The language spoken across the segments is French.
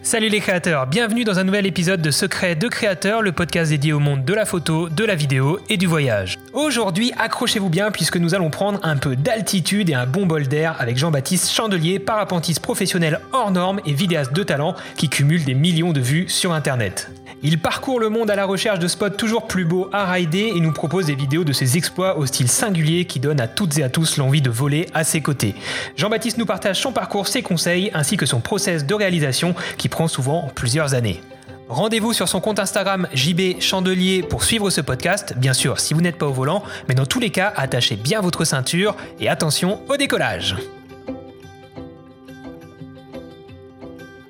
Salut les créateurs, bienvenue dans un nouvel épisode de Secret de créateurs, le podcast dédié au monde de la photo, de la vidéo et du voyage. Aujourd'hui, accrochez-vous bien puisque nous allons prendre un peu d'altitude et un bon bol d'air avec Jean-Baptiste Chandelier, parapentiste professionnel hors norme et vidéaste de talent qui cumule des millions de vues sur internet. Il parcourt le monde à la recherche de spots toujours plus beaux à rider et nous propose des vidéos de ses exploits au style singulier qui donnent à toutes et à tous l'envie de voler à ses côtés. Jean-Baptiste nous partage son parcours, ses conseils ainsi que son process de réalisation qui prend souvent plusieurs années. Rendez-vous sur son compte Instagram JB Chandelier pour suivre ce podcast, bien sûr si vous n'êtes pas au volant, mais dans tous les cas, attachez bien votre ceinture et attention au décollage.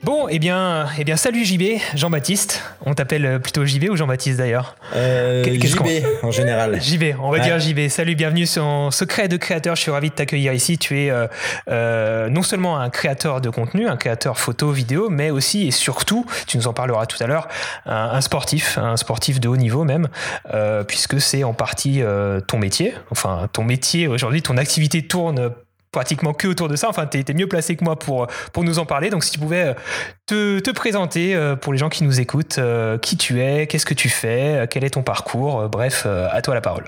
Bon, eh bien, eh bien, salut JB, Jean-Baptiste. On t'appelle plutôt JB ou Jean-Baptiste d'ailleurs euh, JB en général. JB, on va dire JB. Salut, bienvenue sur Secret de créateur. Je suis ravi de t'accueillir ici. Tu es euh, euh, non seulement un créateur de contenu, un créateur photo, vidéo, mais aussi et surtout, tu nous en parleras tout à l'heure, un, sportif, un sportif de haut niveau même, euh, puisque c'est en partie ton métier. Enfin, ton métier aujourd'hui, ton activité tourne pratiquement que autour de ça. Enfin, tu étais mieux placé que moi pour, pour nous en parler. Donc, si tu pouvais euh, te, te présenter euh, pour les gens qui nous écoutent, euh, qui tu es, qu'est-ce que tu fais, quel est ton parcours, bref, à toi la parole.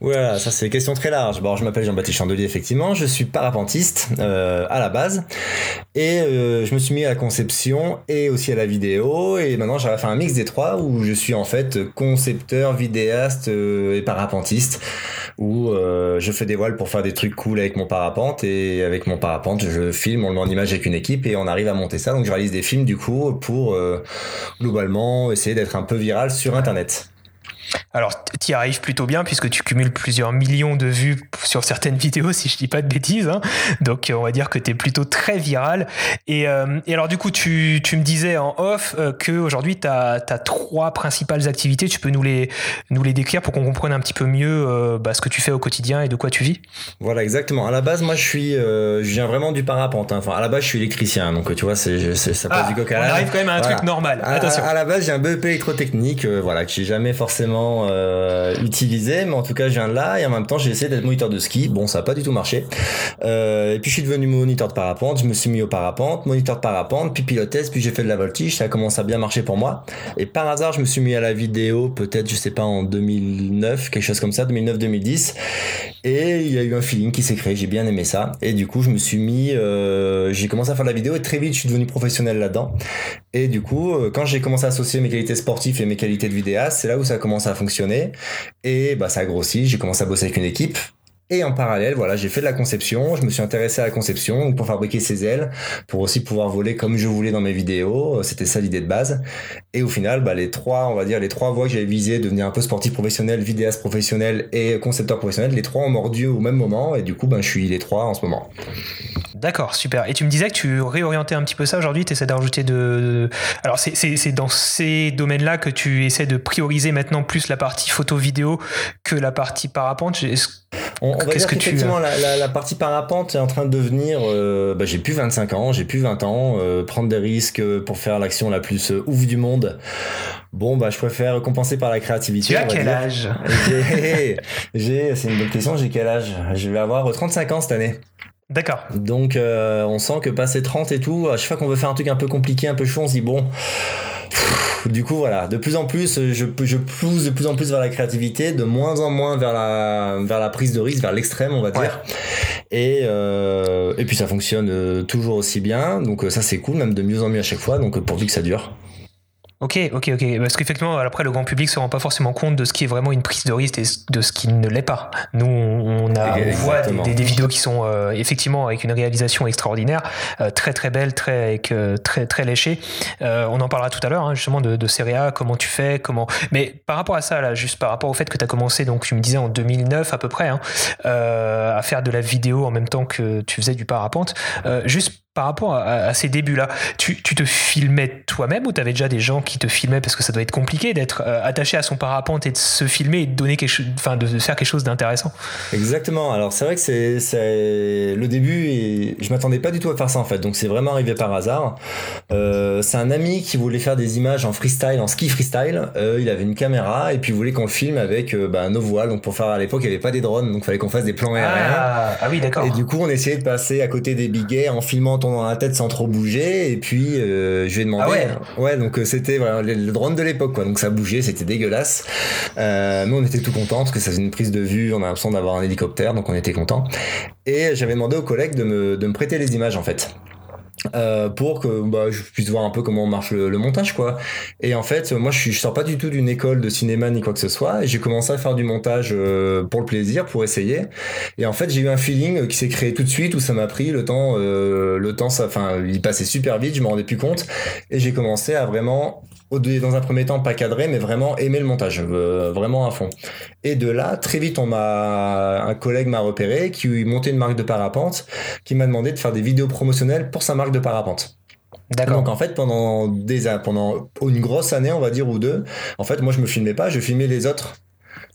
Voilà, ça c'est une question très large. Bon, je m'appelle Jean-Baptiste Chandelier, effectivement. Je suis parapentiste euh, à la base. Et euh, je me suis mis à la conception et aussi à la vidéo. Et maintenant, j'avais fait un mix des trois où je suis en fait concepteur, vidéaste euh, et parapentiste. Où je fais des voiles pour faire des trucs cool avec mon parapente. Et avec mon parapente, je filme, on le met en image avec une équipe et on arrive à monter ça. Donc je réalise des films du coup pour globalement essayer d'être un peu viral sur Internet. Alors, tu y arrives plutôt bien puisque tu cumules plusieurs millions de vues sur certaines vidéos, si je dis pas de bêtises. Hein. Donc, on va dire que tu es plutôt très viral. Et, euh, alors, du coup, tu, me disais en off euh, qu'aujourd'hui, tu as, trois principales activités. Tu peux nous les, nous les décrire pour qu'on comprenne un petit peu mieux euh, bah, ce que tu fais au quotidien et de quoi tu vis Voilà, exactement. À la base, moi, je suis, je viens vraiment du parapente. Hein. Enfin, à la base, je suis électricien. Donc, tu vois, c'est, ça passe ah, du coq à On arrive quand même à un truc normal. Attention. À, la base, j'ai un BEP électrotechnique, voilà, que j'ai jamais forcément euh, utilisé, mais en tout cas, je viens de là et en même temps, j'ai essayé d'être moniteur de ski. Bon, ça n'a pas du tout marché. Euh, et puis, je suis devenu moniteur de parapente. Je me suis mis au parapente, moniteur de parapente, puis pilotesse, puis j'ai fait de la voltige. Ça a commencé à bien marcher pour moi. Et par hasard, je me suis mis à la vidéo, peut-être, je sais pas, en 2009, quelque chose comme ça, 2009-2010. Et il y a eu un feeling qui s'est créé. J'ai bien aimé ça. Et du coup, je me suis mis, euh, j'ai commencé à faire de la vidéo et très vite, je suis devenu professionnel là-dedans. Et du coup, quand j'ai commencé à associer mes qualités sportives et mes qualités de vidéaste, c'est là où ça a commencé à fonctionner. Et bah, ça a grossi, j'ai commencé à bosser avec une équipe. Et en parallèle, voilà, j'ai fait de la conception, je me suis intéressé à la conception pour fabriquer ses ailes, pour aussi pouvoir voler comme je voulais dans mes vidéos. C'était ça l'idée de base. Et au final, bah, les trois, on va dire, les trois voies que j'avais visées, devenir un peu sportif professionnel, vidéaste professionnel et concepteur professionnel, les trois ont mordu au même moment. Et du coup, ben, je suis les trois en ce moment. D'accord, super. Et tu me disais que tu réorientais un petit peu ça aujourd'hui, tu essaies d'ajouter de... Alors c'est dans ces domaines-là que tu essaies de prioriser maintenant plus la partie photo-vidéo que la partie parapente. On, va dire qu'effectivement, la, la, partie parapente est en train de devenir. Euh, bah, j'ai plus 25 ans, j'ai plus 20 ans. Euh, prendre des risques pour faire l'action la plus euh, ouf du monde. Bon, bah, je préfère compenser par la créativité. Tu as quel âge? J'ai, c'est une bonne question. J'ai quel âge? Je vais avoir 35 ans cette année. D'accord. Donc, on sent que passer 30 et tout, à chaque fois qu'on veut faire un truc un peu compliqué, un peu chaud, on se dit bon du coup, voilà, de plus en plus, je, je pousse de plus en plus vers la créativité, de moins en moins vers la, vers la prise de risque, vers l'extrême, on va dire. Et, euh, et puis ça fonctionne euh, toujours aussi bien, donc euh, ça c'est cool, même de mieux en mieux à chaque fois, donc pourvu que ça dure. Ok, ok, ok. Parce qu'effectivement, après, le grand public se rend pas forcément compte de ce qui est vraiment une prise de risque et de ce qui ne l'est pas. Nous, on, a, voit des, vidéos qui sont euh, effectivement avec une réalisation extraordinaire, euh, très très belle, très avec, euh, très très léchée. on en parlera tout à l'heure, hein, justement, de, de Seria, comment tu fais, comment. Mais par rapport à ça, là, juste par rapport au fait que tu as commencé, donc tu me disais en 2009 à peu près, hein, à faire de la vidéo en même temps que tu faisais du parapente. juste par rapport à, ces débuts-là, tu, te filmais toi-même ou tu avais déjà des gens qui te filmaient parce que ça doit être compliqué d'être euh, attaché à son parapente et de se filmer et de donner quelque chose, enfin de faire quelque chose d'intéressant? Exactement. Alors c'est vrai que c'est le début et je m'attendais pas du tout à faire ça en fait. Donc c'est vraiment arrivé par hasard. Euh, c'est un ami qui voulait faire des images en freestyle, en ski freestyle. Euh, il avait une caméra et puis il voulait qu'on le filme avec bah, nos voiles. Donc pour faire à l'époque il n'y avait pas des drones, donc il fallait qu'on fasse des plans aériens. Ah, ah oui d'accord. Et du coup on essayait de passer à côté des biguets en filmant ton tourne dans la tête sans trop bouger. Et puis, je lui ai demandé. Ah ouais. ouais, donc c'était voilà, le, drone de l'époque, quoi. Donc ça bougeait, c'était dégueulasse. nous, on était tout contents parce que ça faisait une prise de vue. On a l'impression d'avoir un hélicoptère, donc on était contents. Et j'avais demandé aux collègues de me, de me prêter les images, en fait. Euh, pour que bah, je puisse voir un peu comment marche le, montage quoi. Et en fait moi je, je sors pas du tout d'une école de cinéma ni quoi que ce soit. Et j'ai commencé à faire du montage euh, pour le plaisir pour essayer. Et en fait j'ai eu un feeling qui s'est créé tout de suite où ça m'a pris le temps euh, le temps ça enfin il passait super vite je me rendais plus compte. Et j'ai commencé à vraiment dans un premier temps pas cadré mais vraiment aimer le montage euh, vraiment à fond. Et de là très vite on m'a un collègue m'a repéré qui montait une marque de parapente qui m'a demandé de faire des vidéos promotionnelles pour sa marque de parapente. D'accord. Donc en fait pendant des pendant une grosse année on va dire ou deux en fait moi je me filmais pas je filmais les autres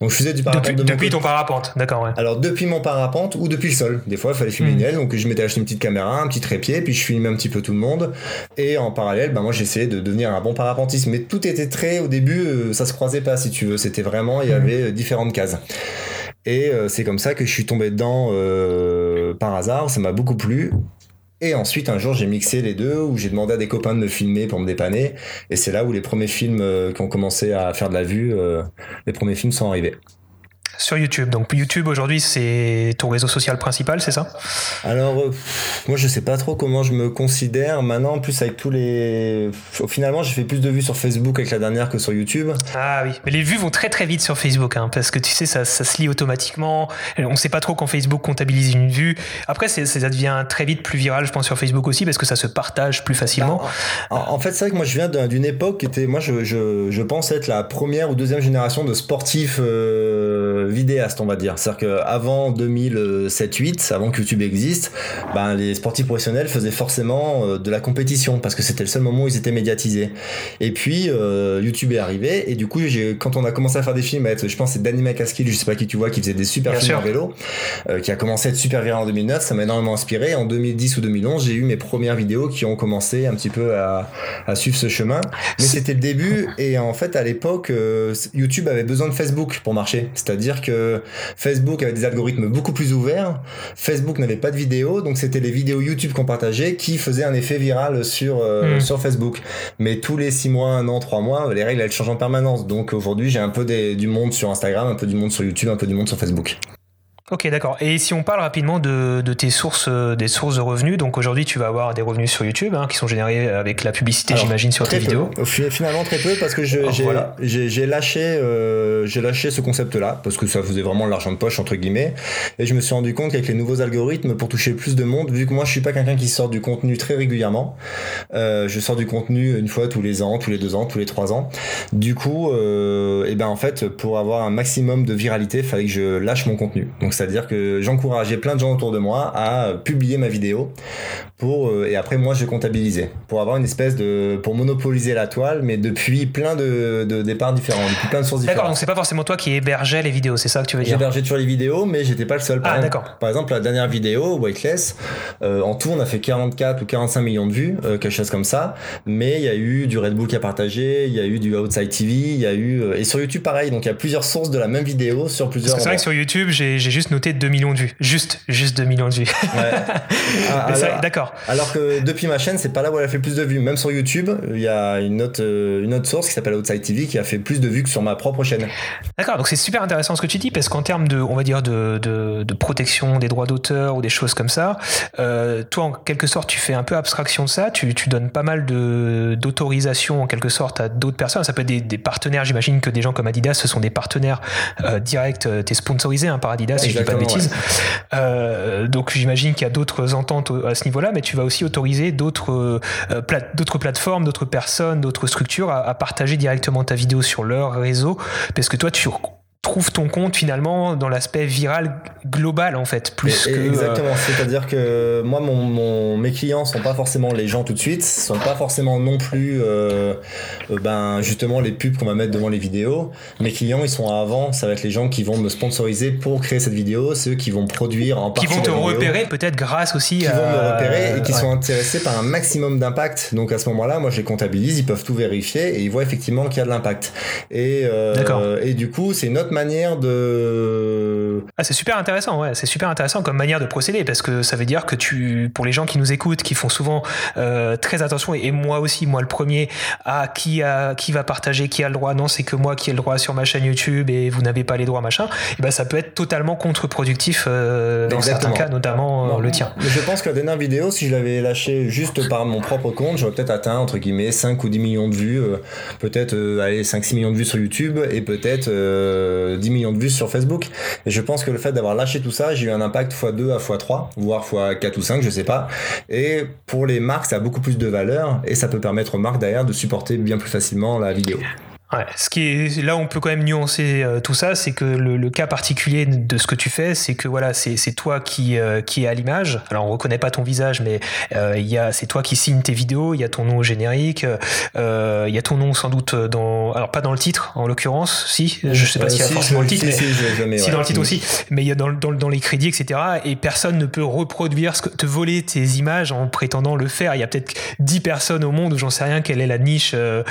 donc je faisais du parapente. Depuis, ton parapente, d'accord, ouais. Alors depuis mon parapente ou depuis le sol. Des fois, il fallait filmer une hmm. aile, donc je m'étais acheté une petite caméra, un petit trépied, puis je filmais un petit peu tout le monde. Et en parallèle, bah, moi j'essayais de devenir un bon parapentiste. Mais tout était très, au début, euh, ça se croisait pas si tu veux. C'était vraiment, il y hmm. avait euh, différentes cases. Et euh, c'est comme ça que je suis tombé dedans par hasard. Ça m'a beaucoup plu. Et ensuite, un jour, j'ai mixé les deux, où j'ai demandé à des copains de me filmer pour me dépanner. Et c'est là où les premiers films euh, qui ont commencé à faire de la vue, euh, les premiers films sont arrivés sur YouTube. Donc YouTube aujourd'hui c'est ton réseau social principal, c'est ça? Alors euh, moi je sais pas trop comment je me considère maintenant. En plus avec tous les, finalement j'ai fait plus de vues sur Facebook avec la dernière que sur YouTube. Ah oui, mais les vues vont très très vite sur Facebook, hein, parce que tu sais ça, ça se lit automatiquement. On sait pas trop quand Facebook comptabilise une vue. Après ça devient très vite plus viral, je pense sur Facebook aussi, parce que ça se partage plus facilement. Bah, en, fait c'est vrai que moi je viens d'une époque qui était, moi je, je, je, pense être la première ou deuxième génération de sportifs. Euh, vidéaste, on va dire. C'est-à-dire qu'avant 2007-8, avant que YouTube existe, ben, les sportifs professionnels faisaient forcément euh, de la compétition parce que c'était le seul moment où ils étaient médiatisés. Et puis, euh, YouTube est arrivé et du coup, quand on a commencé à faire des films, je pense c'est Danny McCaskill, je sais pas qui tu vois, qui faisait des super films en vélo, euh, qui a commencé à être super viral en 2009, ça m'a énormément inspiré. En 2010 ou 2011, j'ai eu mes premières vidéos qui ont commencé un petit peu à, suivre ce chemin. Mais c'était le début et en fait, à l'époque, YouTube avait besoin de Facebook pour marcher. C'est-à-dire que Facebook avait des algorithmes beaucoup plus ouverts. Facebook n'avait pas de vidéos, donc c'était les vidéos YouTube qu'on partageait qui faisaient un effet viral sur, euh, hmm. sur Facebook. Mais tous les 6 mois, 1 an, 3 mois, les règles elles changent en permanence. Donc aujourd'hui, j'ai un peu du monde sur Instagram, un peu du monde sur YouTube, un peu du monde sur Facebook. Ok, d'accord. Et si on parle rapidement de, de, tes sources, euh, des sources de revenus, donc aujourd'hui tu vas avoir des revenus sur YouTube hein, qui sont générés avec la publicité, j'imagine, sur tes vidéos. Finalement très peu parce que oh, j'ai lâché, euh, j'ai lâché ce concept-là parce que ça faisait vraiment l'argent de poche entre guillemets, et je me suis rendu compte qu'avec les nouveaux algorithmes pour toucher plus de monde, vu que moi je suis pas quelqu'un qui sort du contenu très régulièrement, euh, je sors du contenu une fois tous les ans, tous les deux ans, tous les trois ans. Du coup, et eh ben en fait pour avoir un maximum de viralité, il fallait que je lâche mon contenu. Donc c'est-à-dire que j'encourageais plein de gens autour de moi à publier ma vidéo pour euh, et après moi je comptabilisais pour avoir une espèce de pour monopoliser la toile, mais depuis plein de, de départs différents, depuis plein de sources différentes. D'accord, donc c'est pas forcément toi qui hébergeais les vidéos, c'est ça que tu veux dire J'hébergeais toujours les vidéos, mais j'étais pas le seul. Par ah d'accord. Par exemple, la dernière vidéo, Weightless, euh, en tout on a fait 44 ou 45 millions de vues, euh, quelque chose comme ça, mais il y a eu du Red Bull qui a partagé, il y a eu du Outside TV, il y a eu et sur YouTube pareil, donc il y a plusieurs sources de la même vidéo sur plusieurs. C'est vrai que sur YouTube j'ai juste noté 2 millions de vues. Juste, juste 2 millions de vues. Ah, d'accord. Alors que depuis ma chaîne, c'est pas là où elle a fait plus de vues. Même sur YouTube, il y a une autre, euh, une autre source qui s'appelle Outside TV qui a fait plus de vues que sur ma propre chaîne. D'accord, donc c'est super intéressant ce que tu dis parce qu'en termes de, on va dire, de, de, protection des droits d'auteur ou des choses comme ça, euh, toi, en quelque sorte, tu fais un peu abstraction de ça. Tu, tu donnes pas mal d'autorisation en quelque sorte à d'autres personnes. Ça peut être des, partenaires. J'imagine que des gens comme Adidas, ce sont des partenaires euh, directs. Tu es sponsorisé hein, par Adidas, si je dis pas de bêtises. Euh, donc j'imagine qu'il y a d'autres ententes à ce niveau-là, mais tu vas aussi autoriser d'autres euh, d'autres plateformes, d'autres personnes, d'autres structures à, à, partager directement ta vidéo sur leur réseau, parce que toi tu trouve ton compte finalement dans l'aspect viral global en fait plus que exactement euh, c'est-à-dire que moi mon, mes clients sont pas forcément les gens tout de suite sont pas forcément non plus euh, euh, ben justement les pubs qu'on va mettre devant les vidéos. Mes clients ils sont avant ça va être les gens qui vont me sponsoriser pour créer cette vidéo ceux qui vont produire en qui vont te repérer peut-être grâce aussi qui vont me repérer et qui sont intéressés par un maximum d'impact. Donc à ce moment-là moi je les comptabilise ils peuvent tout vérifier et ils voient effectivement qu'il y a de l'impact. Et et du coup c'est notre manière de ah, c'est super intéressant, ouais, c'est super intéressant comme manière de procéder parce que ça veut dire que tu, pour les gens qui nous écoutent, qui font souvent très attention et, moi aussi, moi le premier, à qui a, qui va partager, qui a le droit. Non, c'est que moi qui ai le droit sur ma chaîne YouTube et vous n'avez pas les droits, machin. Et ben ça peut être totalement contre-productif dans certains cas, notamment le tien. je pense que la dernière vidéo, si je l'avais lâché juste par mon propre compte, j'aurais peut-être atteint entre guillemets 5 ou 10 millions de vues, peut-être allez 5-6 millions de vues sur YouTube et peut-être 10 millions de vues sur Facebook. Et je pense que le fait d'avoir lâché tout ça, j'ai eu un impact x2 à x3, voire x4 ou 5, je sais pas. Et pour les marques, ça a beaucoup plus de valeur et ça peut permettre aux marques derrière de supporter bien plus facilement la vidéo. Ouais, ce qui est là, on peut quand même nuancer euh, tout ça, c'est que le, cas particulier de ce que tu fais, c'est que voilà, c'est toi qui euh, qui est à l'image. Alors on reconnaît pas ton visage, mais euh, il y a c'est toi qui signe tes vidéos. Il y a ton nom au générique. Il y a ton nom sans doute dans alors pas dans le titre en l'occurrence, si je sais pas s'il y a forcément le titre, mais si, dans le titre aussi, mais il y a dans, dans, dans, les crédits etc. Et personne ne peut reproduire ce que, te voler tes images en prétendant le faire. Il y a peut-être 10 personnes au monde où j'en sais rien quelle est la niche de,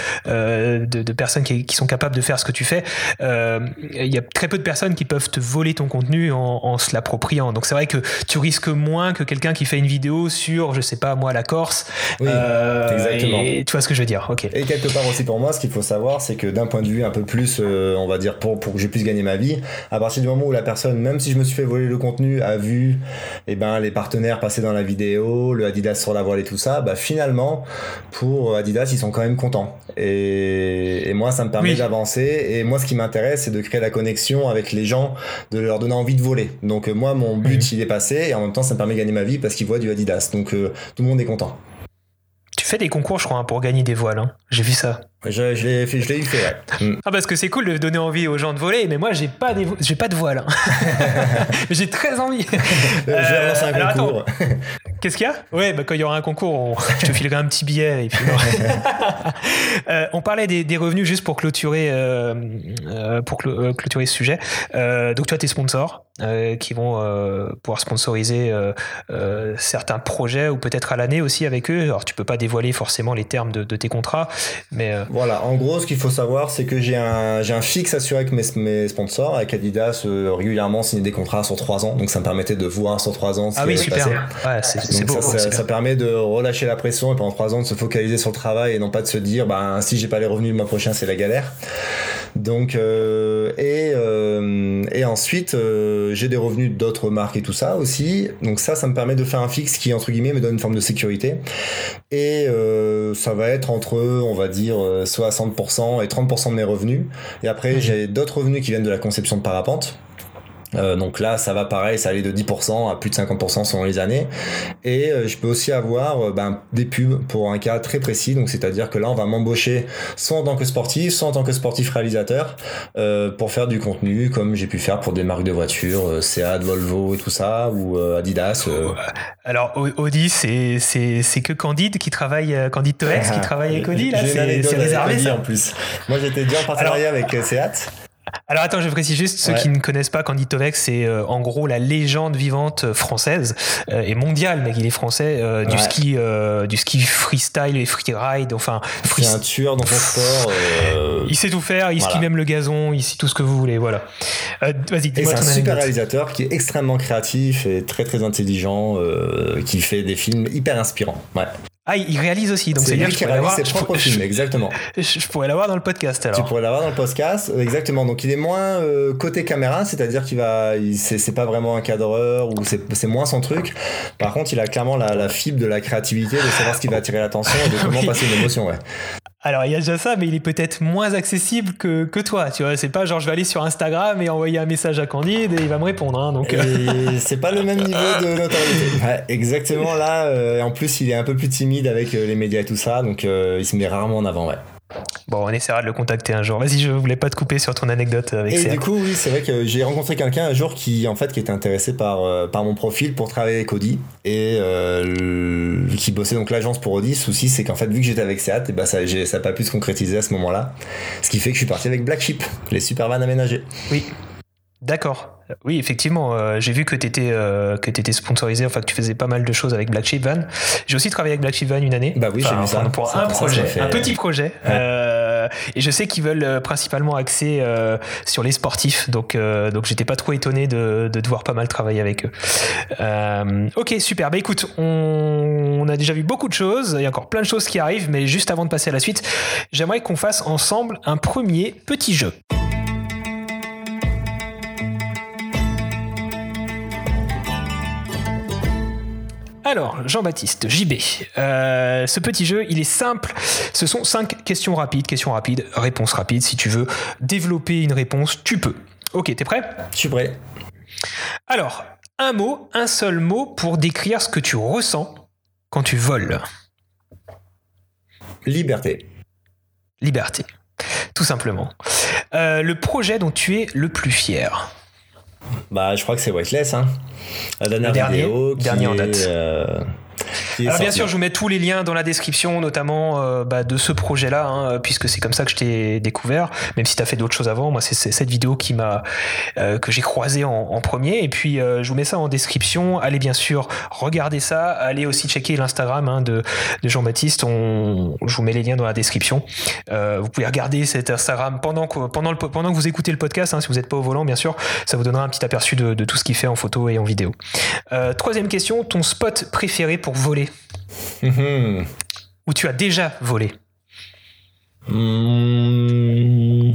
de personnes qui qui, sont capables de faire ce que tu fais, euh, il y a très peu de personnes qui peuvent te voler ton contenu en, se l'appropriant. Donc c'est vrai que tu risques moins que quelqu'un qui fait une vidéo sur, je sais pas moi, la Corse. Oui, euh, exactement. Et, tu vois ce que je veux dire, ok. Et quelque part aussi pour moi, ce qu'il faut savoir, c'est que d'un point de vue un peu plus, euh, on va dire, pour, pour que je puisse gagner ma vie, à partir du moment où la personne, même si je me suis fait voler le contenu, a vu eh ben, les partenaires passer dans la vidéo, le Adidas sur la voile et tout ça, bah, finalement, pour Adidas, ils sont quand même contents. Et, et moi, ça me permet d'avancer. Et moi, ce qui m'intéresse, c'est de créer la connexion avec les gens, de leur donner envie de voler. Donc, euh, moi, mon but, il est passé. Et en même temps, ça me permet de gagner ma vie parce qu'ils voient du Adidas. Donc, euh, tout le monde est content. Tu fais des concours, je crois, hein, pour gagner des voiles. Hein. J'ai vu ça. Je, je l'ai fait, eu fait, mm. Ah, parce que c'est cool de donner envie aux gens de voler, mais moi, j'ai pas, j'ai pas de voile. Hein. j'ai très envie. je vais relancer un euh, concours. Qu'est-ce qu'il y a? Ouais, bah, quand il y aura un concours, je te filerai un petit billet. Et puis, euh, on parlait des, revenus juste pour clôturer, euh, pour clôturer ce sujet. donc, toi, tes sponsors qui vont pouvoir sponsoriser certains projets ou peut-être à l'année aussi avec eux. Alors, tu peux pas dévoiler forcément les termes de, de tes contrats, mais voilà, en gros, ce qu'il faut savoir, c'est que j'ai un, j'ai un fixe assuré avec mes, mes sponsors. Avec Adidas, euh, régulièrement signer des contrats sur 3 ans. Donc ça me permettait de voir sur 3 ans ce ah oui, super. Ouais, c'est, beau, ça, ça, permet de relâcher la pression et pendant 3 ans de se focaliser sur le travail et non pas de se dire, bah, si j'ai pas les revenus le mois prochain, c'est la galère. Donc, euh, et, euh, et ensuite, euh, j'ai des revenus d'autres marques et tout ça aussi. Donc ça, ça me permet de faire un fixe qui, entre guillemets, me donne une forme de sécurité. Et ça va être entre, on va dire, 60% et 30% de mes revenus. Et après, j'ai d'autres revenus qui viennent de la conception de parapente. Euh, donc là, ça va pareil, ça allait de 10% à plus de 50% selon les années. Et euh, je peux aussi avoir euh, ben, des pubs pour un cas très précis. Donc c'est-à-dire que là, on va m'embaucher soit en tant que sportif, soit en tant que sportif réalisateur pour faire du contenu, comme j'ai pu faire pour des marques de voitures, Seat, Volvo et tout ça, ou Adidas. Alors Audi, c'est c'est que Candide qui travaille, Candide Toex qui travaille avec Audi là. C'est réservé ça. en plus. Moi, j'étais déjà en partenariat avec Seat. Alors attends, je précise juste, ceux qui ne connaissent pas Candy Tovek, c'est euh, en gros la légende vivante euh, française euh, et mondiale, mais il est français, du ski, du ski freestyle et freeride, enfin. C'est un tueur dans son sport. il sait tout faire, il skie même le gazon, il sait tout ce que vous voulez, voilà. Vas-y, dis-moi C'est un super réalisateur qui est extrêmement créatif et très très intelligent, qui fait des films hyper inspirants. Ouais. Ah, il réalise aussi, donc c'est lui qui réalise ses propres films, exactement. Je, pourrais l'avoir dans le podcast alors. Tu pourrais l'avoir dans le podcast, exactement. Donc il est moins euh, côté caméra, c'est-à-dire qu'il va, c'est pas vraiment un cadreur ou c'est moins son truc. Par contre, il a clairement la, la, fibre de la créativité, de savoir ce qui va attirer l'attention et de comment passer une émotion, ouais. Alors il y a déjà ça, mais il est peut-être moins accessible que, que toi. Tu vois, c'est pas genre je vais aller sur Instagram et envoyer un message à Candide et il va me répondre. Hein, donc euh. c'est pas le même niveau de notoriété. exactement là. Euh, en plus, il est un peu plus timide avec euh, les médias et tout ça, donc il se met rarement en avant. Ouais. Bon, on essaiera de le contacter un jour. Vas-y, je voulais pas te couper sur ton anecdote avec Et du coup, oui, c'est vrai que j'ai rencontré quelqu'un un jour qui, en fait, qui était intéressé par, euh, par mon profil pour travailler avec Audi et euh, qui bossait donc l'agence pour Audi. Le souci, c'est qu'en fait, vu que j'étais avec Seat, et eh ben ça, n'a pas pu se concrétiser à ce moment-là. Ce qui fait que je suis parti avec Black Sheep, les super vannes aménagées. Oui. D'accord. Oui, effectivement, euh, j'ai vu que tu étais, euh, étais, sponsorisé, enfin que tu faisais pas mal de choses avec Black Sheep Van. J'ai aussi travaillé avec Black Sheep Van une année. Bah oui, j'ai vu ça. Pour un projet, un petit projet. Euh, et je sais qu'ils veulent principalement axer sur les sportifs, donc donc j'étais pas trop étonné de, de, devoir pas mal travailler avec eux. ok, super. Bah écoute, on, on a déjà vu beaucoup de choses. Il y a encore plein de choses qui arrivent, mais juste avant de passer à la suite, j'aimerais qu'on fasse ensemble un premier petit jeu. Alors, Jean-Baptiste, JB, euh, ce petit jeu, il est simple. Ce sont cinq questions rapides, questions rapides, réponses rapides. Si tu veux développer une réponse, tu peux. Ok, t'es prêt? Je suis prêt. Alors, un mot, un seul mot pour décrire ce que tu ressens quand tu voles. Liberté. Liberté, tout simplement. Euh, le projet dont tu es le plus fier. Bah, je crois que c'est Weightless, hein. La dernière dernier, vidéo. Dernier en date. Euh, alors bien sûr, je vous mets tous les liens dans la description, notamment euh, bah, de ce projet-là, hein, puisque c'est comme ça que je t'ai découvert. Même si tu as fait d'autres choses avant, moi c'est cette vidéo qui m'a euh, que j'ai croisée en, premier. Et puis euh, je vous mets ça en description. Allez bien sûr regarder ça. Allez aussi checker l'Instagram hein, de, Jean-Baptiste. On, je vous mets les liens dans la description. vous pouvez regarder cet Instagram pendant que pendant le pendant que vous écoutez le podcast. Hein, si vous n'êtes pas au volant, bien sûr, ça vous donnera un petit aperçu de, de tout ce qu'il fait en photo et en vidéo. troisième question, ton spot préféré pour voler Mhm. Ou tu as déjà volé hmm.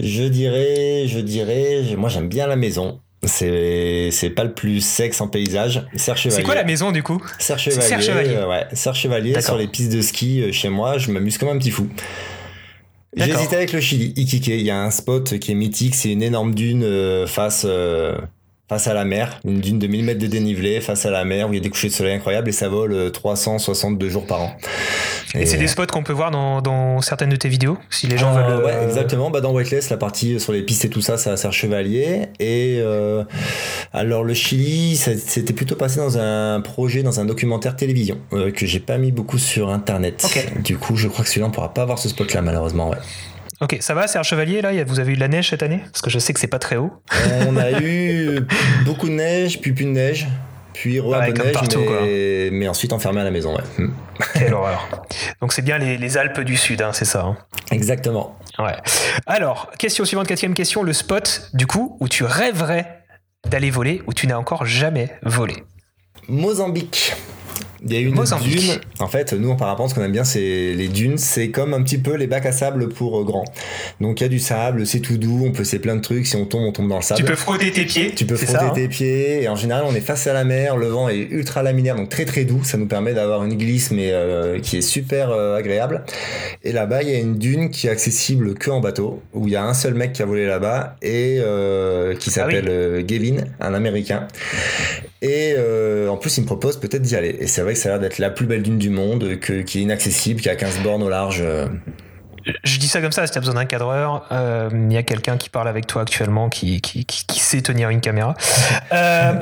Je dirais, je dirais, moi j'aime bien la maison. C'est, pas le plus sexe en paysage. C'est quoi la maison du coup? Serre Chevalier. Serre Chevalier. Euh, ouais, Serre Chevalier sur les pistes de ski euh, chez moi. Je m'amuse comme un petit fou. J'hésite avec le Chili, Iquique. Il y a un spot qui est mythique. C'est une énorme dune euh, face face à la mer, une dune de 1000 mètres de dénivelé face à la mer où il y a des couchers de soleil incroyables et ça vole 362 euh, jours par an. Et, c'est des spots qu'on peut voir dans, dans, certaines de tes vidéos, si les gens ah, veulent. Ouais, euh, exactement. Bah, dans Weightless, la partie sur les pistes et tout ça, ça sert chevalier. Et euh, alors le Chili, c'était plutôt passé dans un projet, dans un documentaire télévision que j'ai pas mis beaucoup sur internet. Du coup, je crois que celui-là on pourra pas voir ce spot-là malheureusement. Ouais. Ok, ça va, Serge Chevalier, là Vous avez eu de la neige cette année? Parce que je sais que c'est pas très haut. On a eu beaucoup de neige, puis plus de neige, puis re de neige, mais... ensuite enfermé à la maison. Ouais. Hmm. Quelle horreur. Donc c'est bien les, Alpes du Sud, hein, c'est ça hein? Exactement. Ouais. Alors, question suivante, quatrième question, le spot, du coup, où tu rêverais d'aller voler, où tu n'as encore jamais volé? Mozambique. Il y a une dune. En fait, nous en parapente, ce qu'on aime bien, c'est les dunes. C'est comme un petit peu les bacs à sable pour euh, grands. Donc il y a du sable, c'est tout doux, on peut c'est plein de trucs. Si on tombe, on tombe dans le sable. Tu peux frotter tes pieds. Tu peux frotter tes pieds. Et en général, on est face à la mer. Le vent est ultra laminaire, donc très très doux. Ça nous permet d'avoir une glisse, mais euh, qui est super euh, agréable. Et là-bas, il y a une dune qui est accessible que en bateau, où il y a un seul mec qui a volé là-bas et qui ah s'appelle Gavin, un Américain. Et en plus, il me propose peut-être d'y aller. Et c'est vrai ça a l'air d'être la plus belle dune du monde, que, qui est inaccessible, qui a 15 bornes au large. Euh. Je dis ça comme ça, si tu as besoin d'un cadreur, euh, il y a quelqu'un qui parle avec toi actuellement qui, qui, qui, sait tenir une caméra. Euh...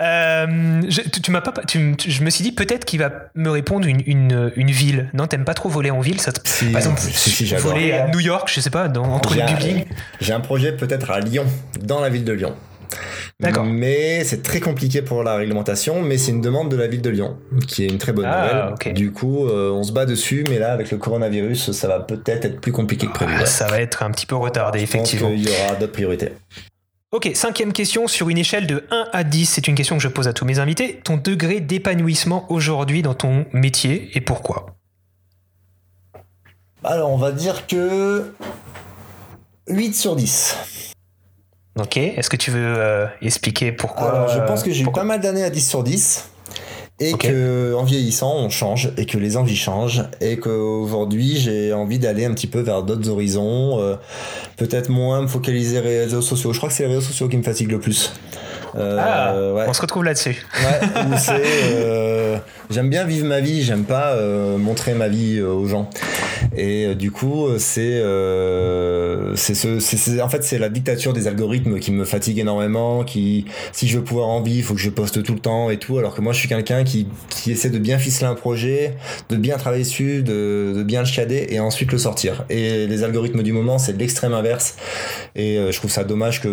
euh, je, tu, m'as pas, tu, je me suis dit peut-être qu'il va me répondre une, une, une ville. Non, t'aimes pas trop voler en ville ça Par exemple, voler à New York, je sais pas, dans, entre les buildings. J'ai un projet peut-être à Lyon, dans la ville de Lyon. D'accord. Mais c'est très compliqué pour la réglementation, mais c'est une demande de la ville de Lyon, qui est une très bonne ah, nouvelle. Du coup, euh, on se bat dessus, mais là, avec le coronavirus, ça va peut-être être plus compliqué que prévu. Ah, ça va être un petit peu retardé, effectivement. Il y aura d'autres priorités. Ok, cinquième question sur une échelle de 1 à 10. C'est une question que je pose à tous mes invités. Ton degré d'épanouissement aujourd'hui dans ton métier et pourquoi? Alors, on va dire que 8 sur 10. Ok, est-ce que tu veux euh, expliquer pourquoi Alors, je pense que j'ai eu pas mal d'années à 10 sur 10 et que en vieillissant on change et que les envies changent et qu'aujourd'hui j'ai envie d'aller un petit peu vers d'autres horizons euh, peut-être moins me focaliser les réseaux sociaux. Je crois que c'est les réseaux sociaux qui me fatiguent le plus euh, ah, on se retrouve là-dessus ouais, j'aime bien vivre ma vie j'aime pas montrer ma vie aux gens et du coup c'est c'est ce, en fait, c'est la dictature des algorithmes qui me fatigue énormément. Qui, si je veux pouvoir en vivre, il faut que je poste tout le temps et tout. Alors que moi, je suis quelqu'un qui, qui essaie de bien ficeler un projet, de bien travailler dessus, de, de bien le et ensuite le sortir. Et les algorithmes du moment, c'est l'extrême inverse. Et euh, je trouve ça dommage que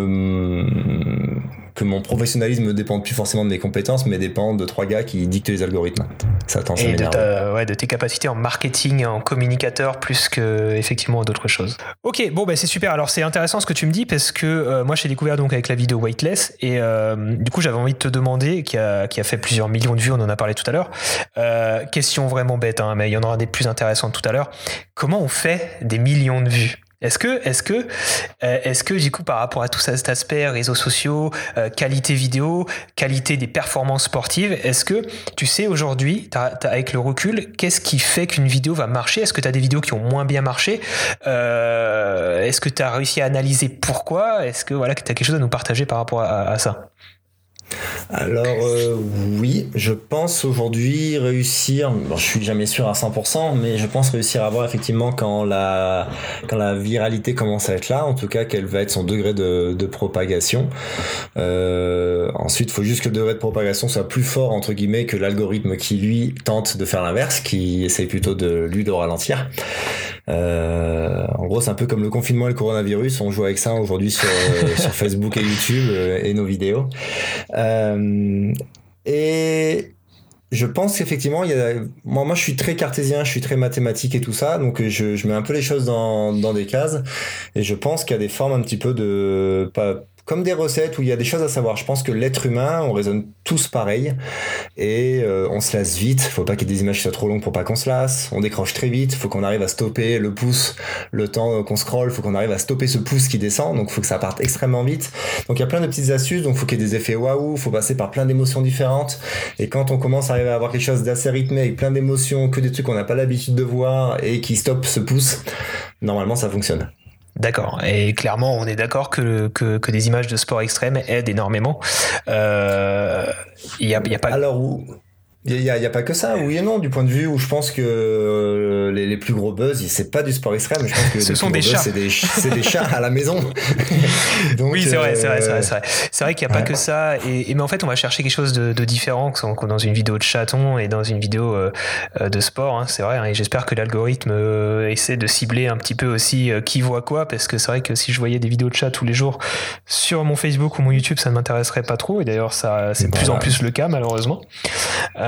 que mon professionnalisme ne dépende plus forcément de mes compétences, mais dépend de trois gars qui dictent les algorithmes. Ça tend et de, ouais, de tes capacités en marketing, en communicateur, plus que effectivement d'autres choses. Ok, bon, bah, c'est super. Alors, c'est intéressant ce que tu me dis parce que euh, moi, j'ai découvert donc avec la vidéo Weightless et euh, du coup, j'avais envie de te demander, qui a, qui a, fait plusieurs millions de vues, on en a parlé tout à l'heure. Euh, question vraiment bête, hein, mais il y en aura des plus intéressantes tout à l'heure. Comment on fait des millions de vues? Est-ce que, est-ce que, euh, est-ce que du coup par rapport à tout cet aspect réseaux sociaux, euh, qualité vidéo, qualité des performances sportives, est-ce que tu sais aujourd'hui, avec le recul, qu'est-ce qui fait qu'une vidéo va marcher? Est-ce que tu as des vidéos qui ont moins bien marché? Euh, Est-ce que tu as réussi à analyser pourquoi? Est-ce que voilà, tu as quelque chose à nous partager par rapport à ça? Alors euh, oui, je pense aujourd'hui réussir, bon, je suis jamais sûr à 100%, mais je pense réussir à voir effectivement quand la, quand la viralité commence à être là, en tout cas quel va être son degré de, de propagation. Euh, ensuite, il faut juste que le degré de propagation soit plus fort entre guillemets que l'algorithme qui lui tente de faire l'inverse, qui essaye plutôt de lui de ralentir. Euh, en gros, c'est un peu comme le confinement et le coronavirus. On joue avec ça aujourd'hui sur, euh, sur Facebook et YouTube euh, et nos vidéos. Et je pense qu'effectivement, il y a... moi, moi, je suis très cartésien, je suis très mathématique et tout ça, donc je, je mets un peu les choses dans, dans des cases. Et je pense qu'il y a des formes un petit peu de pas comme des recettes où il y a des choses à savoir. Je pense que l'être humain, on raisonne tous pareil et euh, on se lasse vite. Faut pas qu'il y ait des images qui soient trop longues pour pas qu'on se lasse. On décroche très vite. Faut qu'on arrive à stopper le pouce le temps qu'on scrolle. Faut qu'on arrive à stopper ce pouce qui descend. Donc faut que ça parte extrêmement vite. Donc il y a plein de petites astuces. Donc faut qu'il y ait des effets waouh. Faut passer par plein d'émotions différentes. Et quand on commence à arriver à avoir quelque chose d'assez rythmé avec plein d'émotions, que des trucs qu'on n'a pas l'habitude de voir et qui stoppent ce pouce, normalement ça fonctionne. D'accord. Et clairement, on est d'accord que, que, des images de sport extrême aident énormément. Euh, il y a, y a, pas. Alors, il n'y a, a, pas que ça, oui et non, du point de vue où je pense que euh, les, les, plus gros buzz, c'est pas du sport extrême, je pense que ce sont des chats. C'est des, des, chats à la maison. Donc, oui, c'est vrai, c'est vrai, c'est vrai. C'est vrai, qu'il n'y a pas que ça. Et, et, mais en fait, on va chercher quelque chose de, de différent dans une vidéo de chaton et dans une vidéo euh, euh, de sport. Hein, c'est vrai. Hein, et j'espère que l'algorithme essaie de cibler un petit peu aussi qui voit quoi, parce que c'est vrai que si je voyais des vidéos de chat tous les jours sur mon Facebook ou mon YouTube, ça ne m'intéresserait pas trop. Et d'ailleurs, ça, c'est de plus en plus le cas, malheureusement.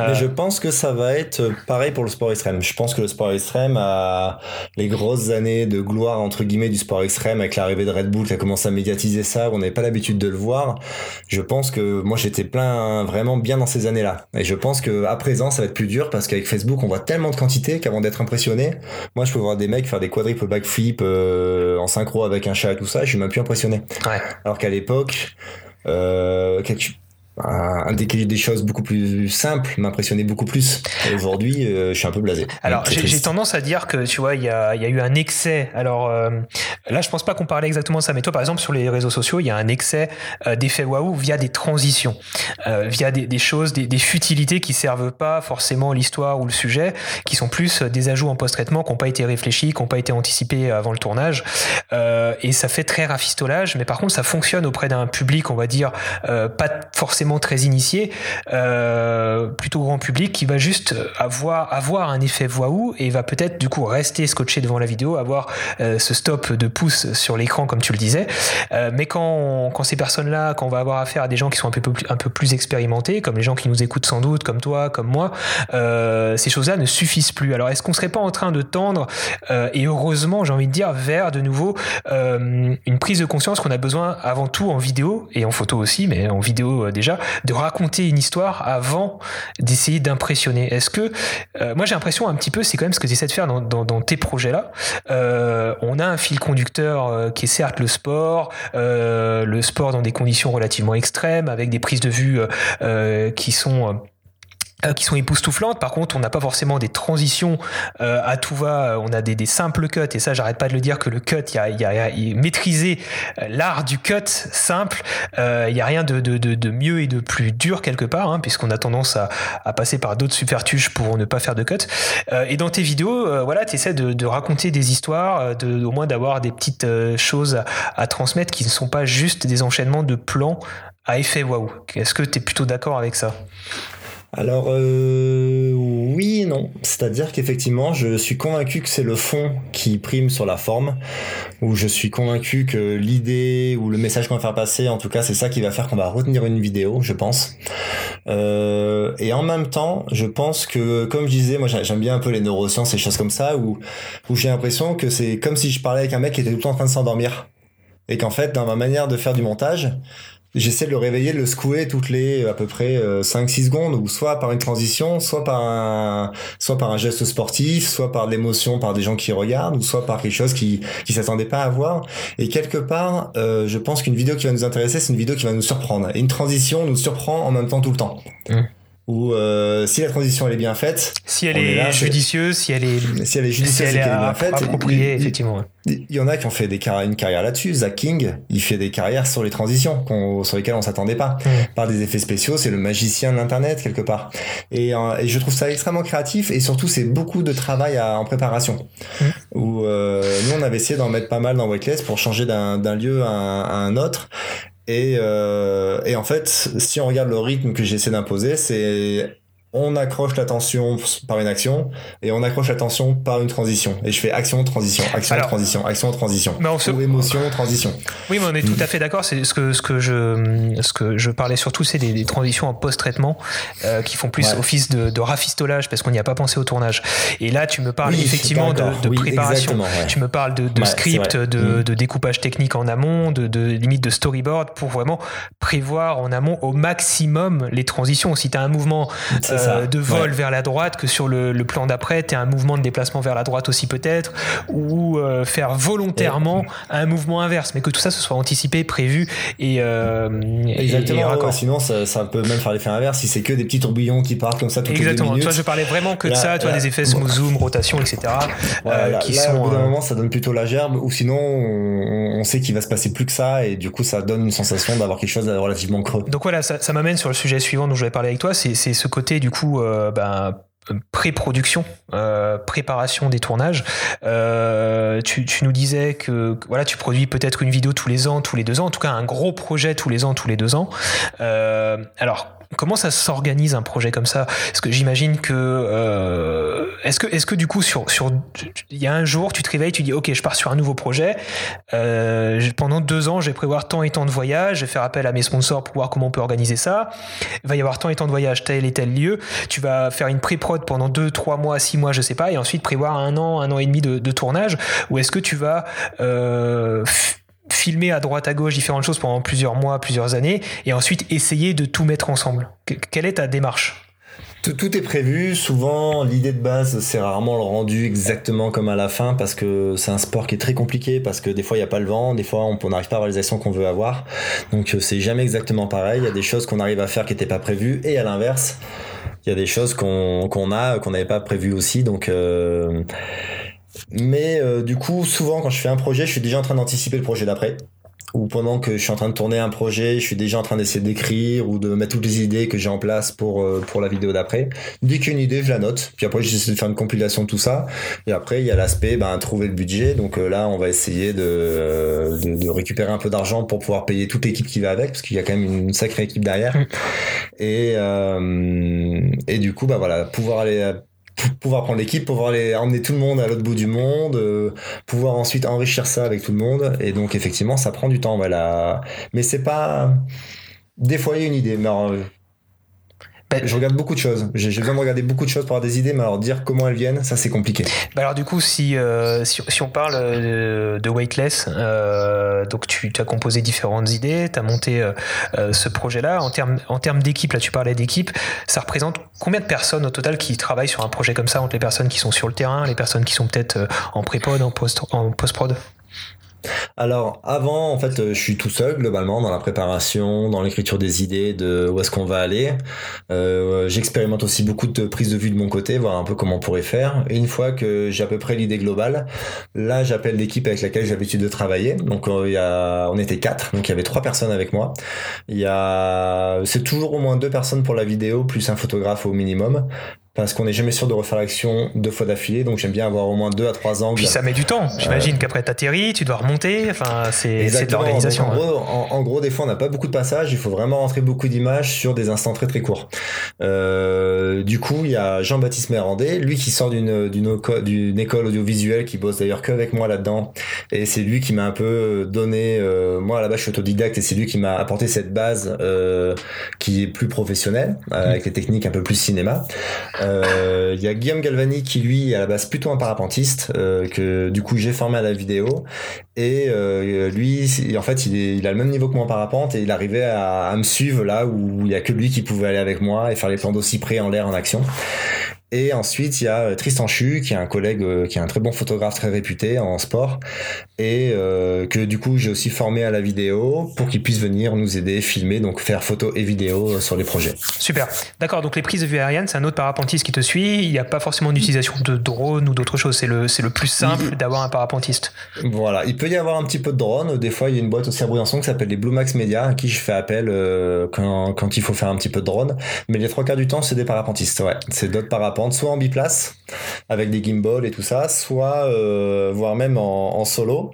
Mais je pense que ça va être pareil pour le sport extrême. Je pense que le sport extrême a les grosses années de gloire entre guillemets du sport extrême avec l'arrivée de Red Bull qui a commencé à médiatiser ça, on n'avait pas l'habitude de le voir. Je pense que moi j'étais plein vraiment bien dans ces années-là. Et je pense que à présent ça va être plus dur parce qu'avec Facebook on voit tellement de quantité qu'avant d'être impressionné, moi je peux voir des mecs faire des quadruples backflip euh, en synchro avec un chat et tout ça, je suis même plus impressionné. Ouais. Alors qu'à l'époque, euh, un, des, choses beaucoup plus simples m'impressionnait beaucoup plus. Aujourd'hui, euh, je suis un peu blasé. Alors, j'ai tendance à dire que, tu vois, il y a, y a, eu un excès. Alors, euh, là, je pense pas qu'on parlait exactement de ça, mais toi, par exemple, sur les réseaux sociaux, il y a un excès euh, d'effets waouh via des transitions, via des, des choses, des, des, futilités qui servent pas forcément l'histoire ou le sujet, qui sont plus des ajouts en post-traitement, qui n'ont pas été réfléchis, qui n'ont pas été anticipés avant le tournage. et ça fait très rafistolage, mais par contre, ça fonctionne auprès d'un public, on va dire, pas forcément très initié, euh, plutôt grand public, qui va juste avoir, avoir un effet waouh et va peut-être du coup rester scotché devant la vidéo, avoir euh, ce stop de pouce sur l'écran comme tu le disais. Euh, mais quand, quand ces personnes-là, quand on va avoir affaire à des gens qui sont un peu, plus, un peu plus expérimentés, comme les gens qui nous écoutent sans doute, comme toi, comme moi, ces choses-là ne suffisent plus. Alors est-ce qu'on serait pas en train de tendre, et heureusement j'ai envie de dire, vers de nouveau une prise de conscience qu'on a besoin avant tout en vidéo et en photo aussi, mais en vidéo déjà, de raconter une histoire avant d'essayer d'impressionner. Est-ce que, euh, moi j'ai l'impression un petit peu, c'est quand même ce que tu essaies de faire dans, tes projets-là. Euh, on a un fil conducteur euh, qui est certes le sport, le sport dans des conditions relativement extrêmes, avec des prises de vue qui sont euh, qui sont époustouflantes. Par contre, on n'a pas forcément des transitions euh, à tout va. On a des, simples cuts. Et ça, j'arrête pas de le dire que le cut, il y a, y a, maîtriser euh, l'art du cut simple. Il n'y a rien de, de, de, mieux et de plus dur quelque part, hein, puisqu'on a tendance à, à passer par d'autres supertuches pour ne pas faire de cut. et dans tes vidéos, voilà, tu essaies de, de, raconter des histoires, de, au moins d'avoir des petites choses à, à transmettre qui ne sont pas juste des enchaînements de plans à effet waouh. Est-ce que tu es plutôt d'accord avec ça? Alors euh, oui et non. C'est-à-dire qu'effectivement, je suis convaincu que c'est le fond qui prime sur la forme, ou je suis convaincu que l'idée ou le message qu'on va faire passer, en tout cas, c'est ça qui va faire qu'on va retenir une vidéo, je pense. Euh, et en même temps, je pense que, comme je disais, moi j'aime bien un peu les neurosciences et choses comme ça, où, où j'ai l'impression que c'est comme si je parlais avec un mec qui était tout le temps en train de s'endormir. Et qu'en fait, dans ma manière de faire du montage, j'essaie de le réveiller, de le secouer toutes les à peu près 5-6 euh, secondes, ou soit par une transition, soit par un, soit par un geste sportif, soit par l'émotion par des gens qui regardent, ou soit par quelque chose qui qui s'attendait pas à voir. Et quelque part, euh, je pense qu'une vidéo qui va nous intéresser, c'est une vidéo qui va nous surprendre. Et une transition nous surprend en même temps tout le temps. Ou euh, si la transition elle est bien faite, si elle est, judicieuse, si elle est, si elle est judicieuse, si elle est, bien faite, appropriée, effectivement. Il y en a qui ont fait des carrières, une carrière là-dessus. Zach King, il fait des carrières sur les transitions sur lesquelles on s'attendait pas, par des effets spéciaux. C'est le magicien de l'internet quelque part. Et, euh, et, je trouve ça extrêmement créatif et surtout c'est beaucoup de travail à, en préparation. Mm. Où euh, nous on avait essayé d'en mettre pas mal dans Waitless pour changer d'un lieu à à un autre et, euh, et en fait, si on regarde le rythme que j'essaie d'imposer, c'est on accroche l'attention par une action et on accroche l'attention par une transition. Et je fais action, transition, action, transition, action, transition. Ou émotion, transition. Oui, mais on est tout à fait d'accord. C'est ce que, ce que je, ce que je parlais surtout, c'est des, transitions en post-traitement euh, qui font plus office de, de, rafistolage parce qu'on n'y a pas pensé au tournage. Et là, tu me parles effectivement de, de préparation. Tu me parles de, de script, de, mm. de, découpage technique en amont, de, de limite de storyboard pour vraiment prévoir en amont au maximum les transitions. Si tu as un mouvement euh, de vol vers la droite, que sur le, plan d'après, tu as un mouvement de déplacement vers la droite aussi peut-être, ou euh, faire volontairement un mouvement inverse, mais que tout ça se soit anticipé, prévu et euh, exactement. sinon, ça, peut même faire l'effet inverse si c'est que des petits tourbillons qui partent comme ça toutes exactement. les deux Toi, je parlais vraiment que de ça, toi, des effets smooth zoom, rotation, etc. qui sont, au bout d'un moment, ça donne plutôt la gerbe, ou sinon, on, sait qu'il va se passer plus que ça, et du coup, ça donne une sensation d'avoir quelque chose de relativement creux. Donc voilà, ça, ça m'amène sur le sujet suivant dont je vais parler avec toi, c'est ce côté du coup euh, ben, pré-production, euh, préparation des tournages. Euh, tu, nous disais que voilà, tu produis peut-être une vidéo tous les ans, tous les deux ans, en tout cas un gros projet tous les ans, tous les deux ans. alors Comment ça s'organise un projet comme ça? Parce que j'imagine que euh, est-ce que est-ce que du coup sur il y a un jour tu te réveilles tu dis ok je pars sur un nouveau projet. Euh, pendant deux ans je vais prévoir tant et tant de voyages. Je vais faire appel à mes sponsors pour voir comment on peut organiser ça. Il va y avoir tant et tant de voyages tel et tel lieu. Tu vas faire une pré-prod pendant deux trois mois six mois je sais pas et ensuite prévoir un an un an et demi de, de tournage. Ou est-ce que tu vas euh, filmer à droite à gauche différentes choses pendant plusieurs mois, plusieurs années, et ensuite essayer de tout mettre ensemble. quelle est ta démarche? Tout, est prévu. Souvent, l'idée de base, c'est rarement le rendu exactement comme à la fin parce que c'est un sport qui est très compliqué parce que des fois, il n'y a pas le vent, des fois, on n'arrive pas à avoir les actions qu'on veut avoir. Donc, euh, c'est jamais exactement pareil. Il y a des choses qu'on arrive à faire qui n'étaient pas prévues et à l'inverse, il y a des choses qu'on a, qu'on n'avait pas prévues aussi. Donc, euh, mais euh, du coup, souvent quand je fais un projet, je suis déjà en train d'anticiper le projet d'après. Ou pendant que je suis en train de tourner un projet, je suis déjà en train d'essayer d'écrire ou de mettre toutes les idées que j'ai en place pour euh, pour la vidéo d'après. Dès qu'il y a une idée, je la note. Puis après, j'essaie de faire une compilation de tout ça. Et après, il y a l'aspect ben, trouver le budget. Donc euh, là, on va essayer de, de, récupérer un peu d'argent pour pouvoir payer toute l'équipe qui va avec, parce qu'il y a quand même une sacrée équipe derrière. Mm. Et et du coup, bah voilà, pouvoir aller pouvoir prendre l'équipe, pouvoir aller emmener tout le monde à l'autre bout du monde, euh, pouvoir ensuite enrichir ça avec tout le monde. Et donc effectivement, ça prend du temps. Voilà. Mais c'est pas. Des a une idée. Mais alors, bah, je regarde beaucoup de choses. J'ai besoin de regarder beaucoup de choses pour avoir des idées, mais alors dire comment elles viennent, ça c'est compliqué. Bah alors du coup, si, euh, si, on parle euh, de, Weightless, euh, donc tu as composé différentes idées, tu as monté ce projet-là. En termes en termes d'équipe, là tu parlais d'équipe, ça représente combien de personnes au total qui travaillent sur un projet comme ça, entre les personnes qui sont sur le terrain, les personnes qui sont peut-être en pré-prod, en post-prod? Alors avant, en fait, je suis tout seul globalement dans la préparation, dans l'écriture des idées, de où est-ce qu'on va aller. Euh, j'expérimente aussi beaucoup de prises de vue de mon côté, voir un peu comment on pourrait faire. Et une fois que j'ai à peu près l'idée globale, là, j'appelle l'équipe avec laquelle j'ai l'habitude de travailler. Donc euh, y a, on était quatre, donc il y avait trois personnes avec moi. Il y a, c'est toujours au moins deux personnes pour la vidéo, plus un photographe au minimum parce qu'on n'est jamais sûr de refaire l'action deux fois d'affilée, donc j'aime bien avoir au moins deux à trois angles. Puis ça met du temps. J'imagine qu'après t'atterris, tu dois remonter. Enfin, c'est de l'organisation. En, gros, en, gros, des fois, on n'a pas beaucoup de passages. Il faut vraiment rentrer beaucoup d'images sur des instants très très courts. Euh, du coup, il y a Jean-Baptiste Mérandé, lui qui sort d'une d'une école audiovisuelle, qui bosse d'ailleurs qu'avec moi là-dedans, et c'est lui qui m'a un peu donné. Euh, moi, à la base, je suis autodidacte, et c'est lui qui m'a apporté cette base euh, qui est plus professionnelle, euh, avec les techniques un peu plus cinéma. Euh, il y a Guillaume Galvani qui lui est à la base plutôt un parapentiste euh, que du coup j'ai formé à la vidéo et euh, lui en fait il a le même niveau que moi en parapente et il arrivait à, à me suivre là où il y a que lui qui pouvait aller avec moi et faire les plans d'aussi près en l'air en action. Et ensuite, il y a euh, Tristan Chu, qui est un collègue, euh, qui est un très bon photographe très réputé en sport, et euh, que du coup j'ai aussi formé à la vidéo pour qu'il puisse venir nous aider, filmer, donc faire photos et vidéos sur les projets. Super. D'accord. Donc les prises de vue aérienne, c'est un autre parapentiste qui te suit. Il n'y a pas forcément d'utilisation de drone ou d'autres choses. C'est le, c'est le plus simple d'avoir un parapentiste. Voilà. Il peut y avoir un petit peu de drone. Des fois, il y a une boîte aussi à Briançon qui s'appelle les Blue Max Media, à qui je fais appel quand, quand il faut faire un petit peu de drone. Mais les trois quarts du temps, c'est des parapentistes. Ouais. C'est d'autres parapentes soit en biplace avec des gimbals et tout ça, soit euh, voire même en solo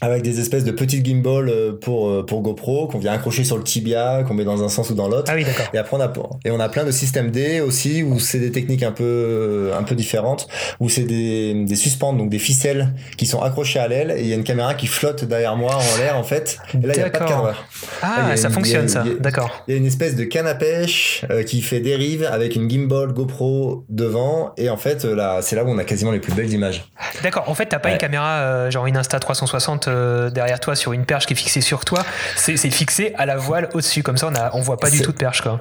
avec des espèces de petites gimbals euh, pour euh, pour GoPro qu'on vient accrocher sur le tibia, qu'on met dans un sens ou dans l'autre. Ah oui, d'accord. Et après on a et on a plein de systèmes D aussi où c'est des techniques un peu un peu différentes où c'est des des suspentes donc des ficelles qui sont accrochées à l'aile et il y a une caméra qui flotte derrière moi en l'air en fait. Et là il y a pas de cadreur. Ah, ça fonctionne ça. D'accord. Il y a une espèce de canne à pêche euh, qui fait dérive avec une gimbal GoPro devant et en fait là c'est là où on a quasiment les plus belles images. D'accord. En fait, t'as pas une caméra genre une Insta 360 euh, derrière toi sur une perche qui est fixée sur toi, c'est fixé à la voile au-dessus. Comme ça, on, a, on voit pas du tout de perche. Quoi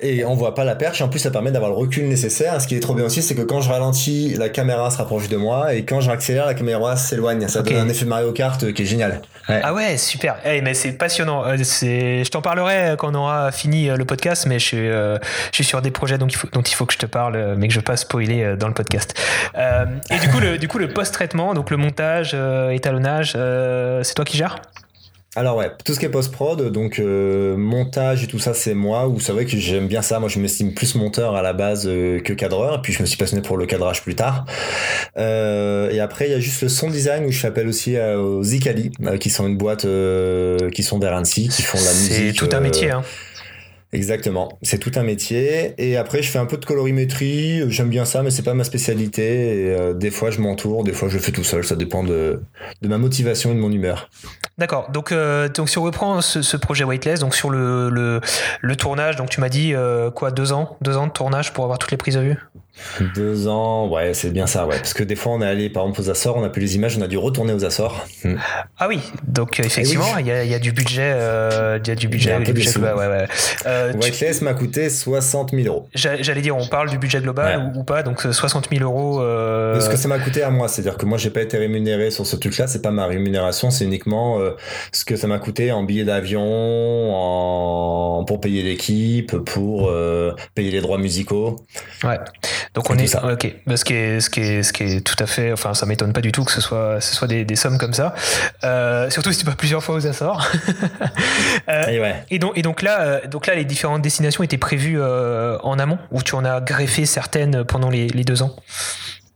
et on voit pas la perche. En plus, ça permet d'avoir le recul nécessaire. Ce qui est trop bien aussi, c'est que quand je ralentis, la caméra se rapproche de moi, et quand j'accélère, la caméra s'éloigne. Ça donne un effet Mario Kart qui est génial. Ah ouais, super. Hey, mais c'est passionnant. Euh, c'est, je t'en parlerai quand on aura fini euh, le podcast, mais je suis, je suis sur des projets dont il, faut, dont il faut que je te parle, mais que je veux pas spoiler dans le podcast. et du coup, le, du coup, le post-traitement, donc le montage, étalonnage, c'est toi qui gères? Alors ouais, tout ce qui est post-prod, donc euh, montage et tout ça, c'est moi. Ou c'est vrai que j'aime bien ça. Moi, je m'estime plus monteur à la base euh, que cadreur. Et puis, je me suis passionné pour le cadrage plus tard. Euh, et après, il y a juste le son design où je fais appel aussi aux Zicali, qui sont une boîte qui sont vers Annecy, qui font la musique. C'est tout un métier. Hein. Exactement, c'est tout un métier. Et après, je fais un peu de colorimétrie. J'aime bien ça, mais c'est pas ma spécialité. Euh, des fois, je m'entoure, des fois, je le fais tout seul. Ça dépend de, ma motivation et de mon humeur. D'accord. Donc, euh, donc, si on reprend ce, projet Weightless, donc sur le, le, le tournage, donc tu m'as dit euh, quoi, deux ans, deux ans de tournage pour avoir toutes les prises de vue? Deux ans, ouais, c'est bien ça, ouais. Parce que des fois, on est allé, par exemple, aux Açores, on a pu les images, on a dû retourner aux Açores. Hmm. Ah oui, donc effectivement, il y, a, y, a, du budget, il y a du budget, du budget global, ouais, ouais. Euh, Whiteless m'a coûté 60 000 euros. J'allais dire, on parle du budget global ou, pas, donc 60 000 euros. Euh... Ce que ça m'a coûté à moi, c'est-à-dire que moi, j'ai pas été rémunéré sur ce truc-là, c'est pas ma rémunération, c'est uniquement euh, ce que ça m'a coûté en billets d'avion, en... pour payer l'équipe, pour euh, payer les droits musicaux. Ouais. Donc on est, ça. ok. Bah, ce qui est, ce qui est, ce qui est tout à fait, enfin, ça m'étonne pas du tout que ce soit, ce soit des, des sommes comme ça. Euh, surtout si tu vas plusieurs fois aux Açores. euh, et, ouais. et, donc, et donc là, euh, donc là, les différentes destinations étaient prévues euh, en amont, ou tu en as greffé certaines pendant les, les deux ans?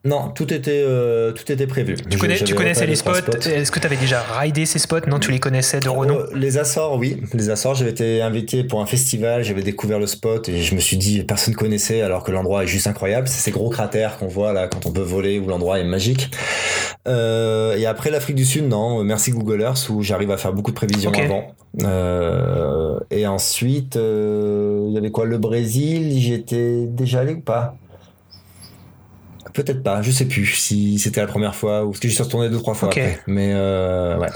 Non, tout était, euh, tout était prévu. Tu, connais, tu connaissais les spots, Est-ce que tu avais déjà ridé ces spots Non, tu les connaissais de renom euh, Les Açores, oui. Les Açores, j'avais été invité pour un festival, j'avais découvert le spot et je me suis dit, personne connaissait alors que l'endroit est juste incroyable. C'est ces gros cratères qu'on voit là quand on peut voler où l'endroit est magique. Euh, et après l'Afrique du Sud, non, merci Google Earth où j'arrive à faire beaucoup de prévisions avant. Euh, et ensuite, euh, il y avait quoi? Le Brésil, j'étais déjà allé ou pas? Peut-être pas, je sais plus si c'était la première fois ou parce que j'y suis retourné deux trois fois après. Mais euh, ouais.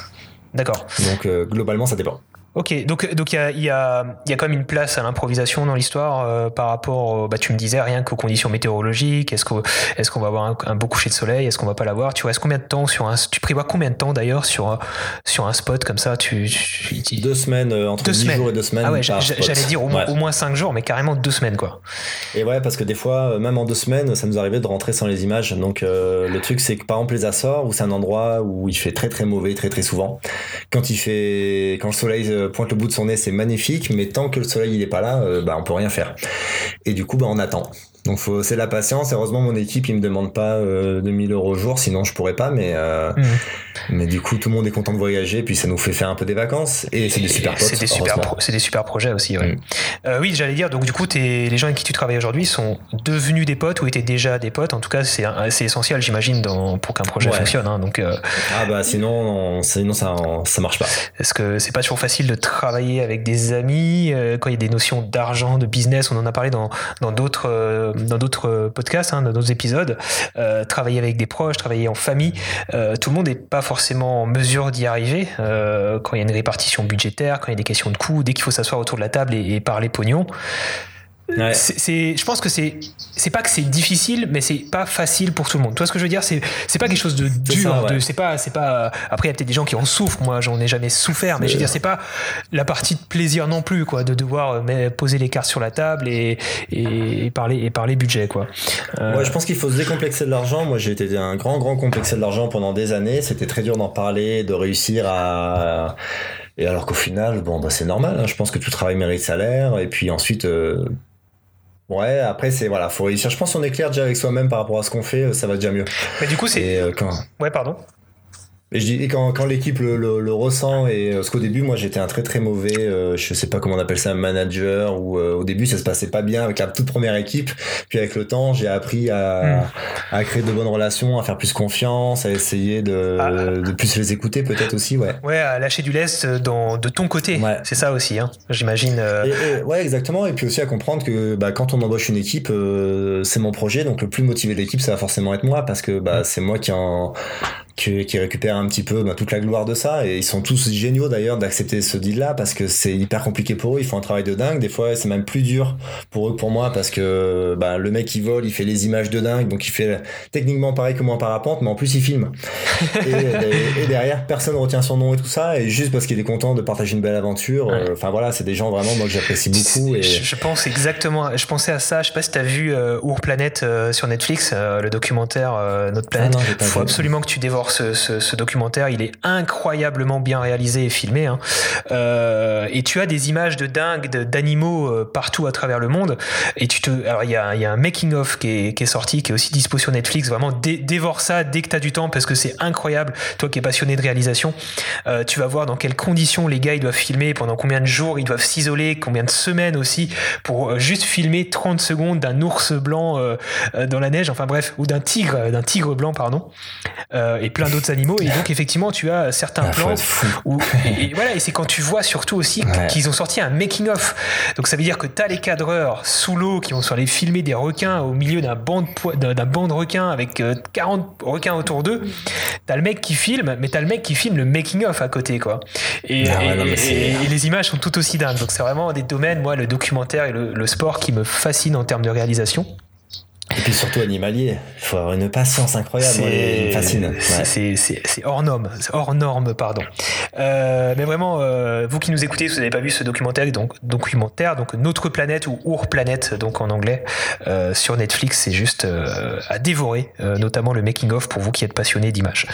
D'accord. Donc euh, globalement, ça dépend. Ok, donc donc il y a, y, a, y a quand même une place à l'improvisation dans l'histoire euh, par rapport, bah tu me disais rien qu'aux conditions météorologiques. Est-ce qu'on est-ce qu'on va avoir un, un, beau coucher de soleil Est-ce qu'on va pas l'avoir? Tu restes combien de temps sur un Tu prévois combien de temps d'ailleurs sur sur un spot comme ça? Tu, tu deux semaines euh, entre deux semaines. jours et deux semaines. Ah ouais, j'allais dire au, ouais. au, moins cinq jours, mais carrément deux semaines quoi. Et ouais, parce que des fois, euh, même en deux semaines, ça nous arrivait de rentrer sans les images. Donc euh, le truc, c'est que par exemple les Açores, où c'est un endroit où il fait très très mauvais très très souvent. Quand il fait, quand le soleil pointe le bout de son nez c'est magnifique, mais tant que le soleil il est pas là, euh, bah on peut rien faire. Et du coup, bah on attend. Donc c'est la patience. Heureusement mon équipe il me demande pas 2000 euros au jour, sinon je pourrais pas. Mais mmh. mais du coup tout le monde est content de voyager, puis ça nous fait faire un peu des vacances et c'est des super potes. C'est des super c'est des super projets aussi. Ouais. Mm. oui j'allais dire donc du coup es, les gens avec qui tu travailles aujourd'hui sont devenus des potes ou étaient déjà des potes? En tout cas c'est essentiel j'imagine pour qu'un projet fonctionne. Hein, donc ah bah sinon sinon ça ça marche pas. Est-ce que c'est pas toujours facile de travailler avec des amis? Quand il y a des notions d'argent, de business On en a parlé dans d'autres dans d'autres podcasts, hein, dans d'autres épisodes, euh, travailler avec des proches, travailler en famille, euh, tout le monde n'est pas forcément en mesure d'y arriver euh, quand il y a une répartition budgétaire, quand il y a des questions de coûts, dès qu'il faut s'asseoir autour de la table et, et parler pognon. C'est, je pense que c'est, c'est pas que c'est difficile, mais c'est pas facile pour tout le monde. Tu vois ce que je veux dire? C'est, c'est pas quelque chose de dur. de, c'est pas, c'est pas. Après, il y a peut-être des gens qui en souffrent. Moi, j'en ai jamais souffert, mais je veux dire, c'est pas la partie de plaisir non plus, quoi, de devoir euh, poser les cartes sur la table et, et, parler et parler budget, quoi. Euh... je pense qu'il faut se décomplexer de l'argent. Moi, j'ai été un grand, grand complexé de l'argent pendant des années. C'était très dur d'en parler, de réussir à et alors qu'au final, bon, bah, c'est normal. Hein. Je pense que tout travail mérite salaire. Et puis ensuite, euh, Ouais, après c'est voilà, faut réussir. Je pense qu'on est clair déjà avec soi-même par rapport à ce qu'on fait, ça va déjà mieux. Mais du coup c'est. Euh, quand... Ouais, pardon. Et je dis quand, quand l'équipe le, le, ressent et euh, parce qu'au début moi j'étais un très très mauvais euh, je sais pas comment on appelle ça un manager ou euh, au début ça se passait pas bien avec la toute première équipe puis avec le temps j'ai appris à, hmm. à créer de bonnes relations à faire plus confiance à essayer de, ah. de plus les écouter peut-être aussi ouais ouais à lâcher du lest dans, de ton côté ouais. c'est ça aussi hein, j'imagine ouais exactement et puis aussi à comprendre que bah, quand on embauche une équipe c'est mon projet donc le plus motivé de l'équipe ça va forcément être moi parce que bah, hmm. c'est moi qui en qui, qui récupère un petit peu bah, toute la gloire de ça. Et ils sont tous géniaux d'ailleurs d'accepter ce deal là parce que c'est hyper compliqué pour eux. Ils font un travail de dingue. Des fois c'est même plus dur pour eux que pour moi parce que bah, le mec il vole il fait les images de dingue. Donc il fait techniquement pareil que moi en parapente mais en plus il filme. Et, et, derrière personne retient son nom et tout ça. Et juste parce qu'il est content de partager une belle aventure enfin voilà c'est des gens vraiment moi que j'apprécie beaucoup. Et je pense exactement je pensais à ça. Je sais pas si t'as vu euh, Our Planet euh, sur Netflix euh, le documentaire euh, Notre planète. il faut absolument que tu dévores ce, documentaire. Il est incroyablement bien réalisé et filmé. Hein. Euh, et tu as des images de dingue d'animaux euh, partout à travers le monde. Et tu te, alors il y a, un making of qui est, sorti, qui est aussi dispo sur Netflix. Vraiment, dévore ça dès que tu as du temps parce que c'est incroyable. Toi qui es passionné de réalisation, euh, tu vas voir dans quelles conditions les gars ils doivent filmer, pendant combien de jours ils doivent s'isoler, combien de semaines aussi pour juste filmer 30 secondes d'un ours blanc dans la neige. Enfin bref, ou d'un tigre, d'un tigre blanc pardon. et plein d'autres animaux. Et donc, effectivement, tu as certains ah, plans où, et, voilà, et c'est quand tu vois surtout aussi qu'ils ont sorti un making-of. Donc, ça veut dire que tu as les cadreurs sous l'eau qui vont sur les filmer des requins au milieu d'un banc de, d'un banc de requins avec 40 euh, requins autour d'eux. Tu as le mec qui filme, mais tu as le mec qui filme le making-of à côté, quoi. Et, ah et, les images sont tout aussi dingues. Donc, c'est vraiment des domaines, moi, le documentaire et le, le sport qui me fascinent en termes de réalisation. Et puis surtout animalier, il faut avoir une patience incroyable, c'est fascine. C'est hors norme, hors norme, pardon. Euh, mais vraiment, euh, vous qui nous écoutez, vous n'avez pas vu ce documentaire, donc documentaire, donc Notre planète ou Our Planet, donc en anglais, euh, sur Netflix, c'est juste à dévorer, notamment le making of pour vous qui êtes passionnés d'images.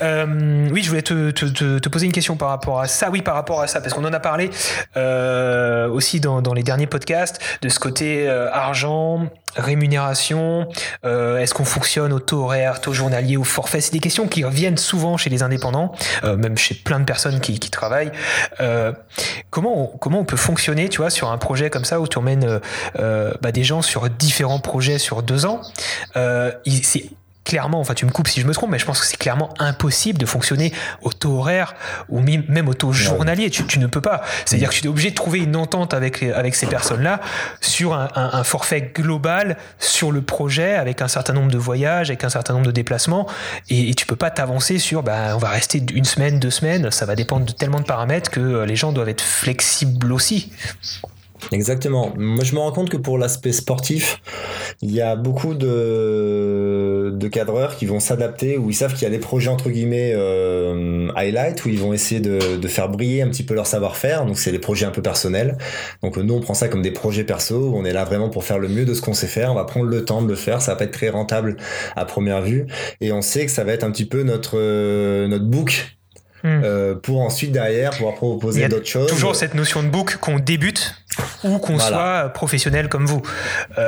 Oui, je voulais te, te, te, te, poser une question par rapport à ça. Oui, par rapport à ça, parce qu'on en a parlé aussi dans, dans, les derniers podcasts de ce côté argent, rémunération, euh, est-ce qu'on fonctionne au taux horaire, taux journalier, au forfait? C'est des questions qui reviennent souvent chez les indépendants, euh, même chez plein de personnes qui, travaillent. Euh, comment, on, comment on peut fonctionner, tu vois, sur un projet comme ça où tu emmènes bah, des gens sur différents projets sur deux ans? Clairement, enfin tu me coupes si je me trompe, mais je pense que c'est clairement impossible de fonctionner au taux horaire ou même au taux journalier. Tu, tu ne peux pas. C'est-à-dire que tu es obligé de trouver une entente avec, avec ces personnes-là sur un, un, un, forfait global sur le projet avec un certain nombre de voyages, avec un certain nombre de déplacements. Et, et tu peux pas t'avancer sur bah, on va rester une semaine, deux semaines. Ça va dépendre de tellement de paramètres que les gens doivent être flexibles aussi. Exactement. Moi, je me rends compte que pour l'aspect sportif, il y a beaucoup de, de cadreurs qui vont s'adapter, où ils savent qu'il y a des projets entre guillemets euh, highlight, où ils vont essayer de, de faire briller un petit peu leur savoir-faire. Donc, c'est des projets un peu personnels. Donc, nous, on prend ça comme des projets perso, où on est là vraiment pour faire le mieux de ce qu'on sait faire. On va prendre le temps de le faire. Ça va pas être très rentable à première vue. Et on sait que ça va être un petit peu notre, euh, notre book Hmm. Euh, pour ensuite derrière pouvoir proposer d'autres choses. Toujours cette notion de book qu'on débute ou qu'on soit professionnel comme vous.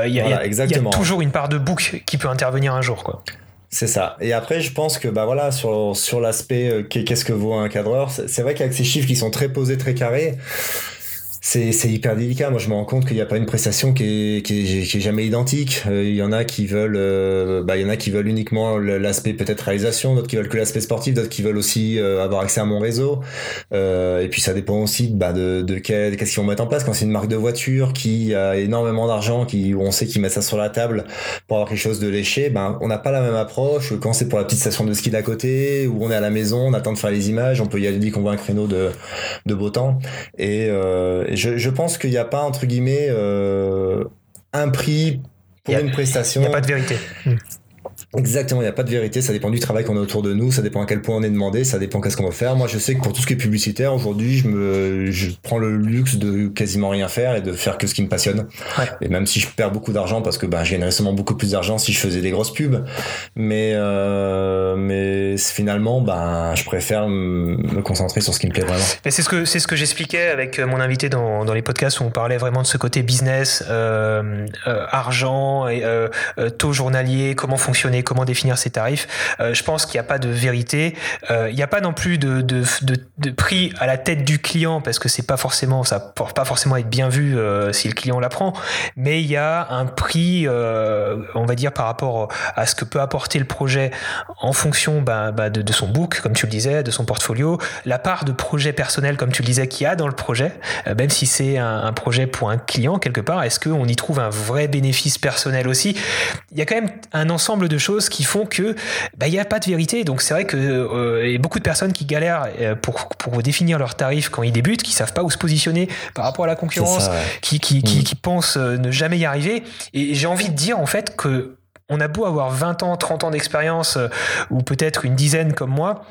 Il y, a toujours une part de book qui peut intervenir un jour. Quoi. C'est ça. Et après, je pense que bah voilà sur sur l'aspect qu'est-ce que vaut un cadreur, c'est vrai qu'avec ces chiffres qui sont très posés, très carrés, c'est hyper délicat. Moi, je me rends compte qu'il n'y a pas une prestation qui est, qui est, qui est jamais identique. Euh, il y en a qui veulent, euh, bah, il y en a qui veulent uniquement l'aspect peut-être réalisation, d'autres qui veulent que l'aspect sportif, d'autres qui veulent aussi euh, avoir accès à mon réseau. et puis ça dépend aussi bah, de, de qu'est-ce qu'ils vont mettre en place. Quand c'est une marque de voiture qui a énormément d'argent, qui on sait qu'ils mettent ça sur la table pour avoir quelque chose de léché, ben on n'a pas la même approche. Quand c'est pour la petite station de ski d'à côté, où on est à la maison, on attend de faire les images, on peut y aller dès qu'on voit un créneau de, de beau temps. Et, je, pense qu'il n'y a pas, entre guillemets, euh, un prix pour une prestation. Il n'y a pas de vérité. Exactement, il n'y a pas de vérité, ça dépend du travail qu'on a autour de nous, ça dépend à quel point on est demandé, ça dépend qu'est-ce qu'on va faire. Moi, je sais que pour tout ce qui est publicitaire, aujourd'hui, je me, je prends le luxe de quasiment rien faire et de faire que ce qui me passionne. Et même si je perds beaucoup d'argent, parce que bah, je gagnerais sûrement beaucoup plus d'argent si je faisais des grosses pubs, mais euh, mais finalement, bah, je préfère me concentrer sur ce qui me plaît vraiment. c'est ce que c'est ce que j'expliquais avec mon invité dans, dans les podcasts où on parlait vraiment de ce côté business, euh, euh, argent et euh, euh, taux journalier, comment fonctionner comment définir ses tarifs. Euh, je pense qu'il n'y a pas de vérité. Euh, il n'y a pas non plus de, prix à la tête du client parce que c'est pas forcément, ça porte pas forcément être bien vu euh, si le client l'apprend. Mais il y a un prix, on va dire par rapport à ce que peut apporter le projet en fonction bah, bah, de, son book, comme tu le disais, de son portfolio, la part de projet personnel, comme tu le disais, qu'il y a dans le projet, même si c'est un, projet pour un client quelque part, est-ce qu'on y trouve un vrai bénéfice personnel aussi? Il y a quand même un ensemble de choses qui font que bah, il n'y a pas de vérité. Donc c'est vrai que euh, y a beaucoup de personnes qui galèrent euh, pour, pour définir leurs tarifs quand ils débutent, qui savent pas où se positionner par rapport à la concurrence, qui, qui, qui, mm. qui, pensent euh, ne jamais y arriver. Et j'ai envie de dire en fait que on a beau avoir 20 ans, 30 ans d'expérience, ou peut-être une dizaine comme moi,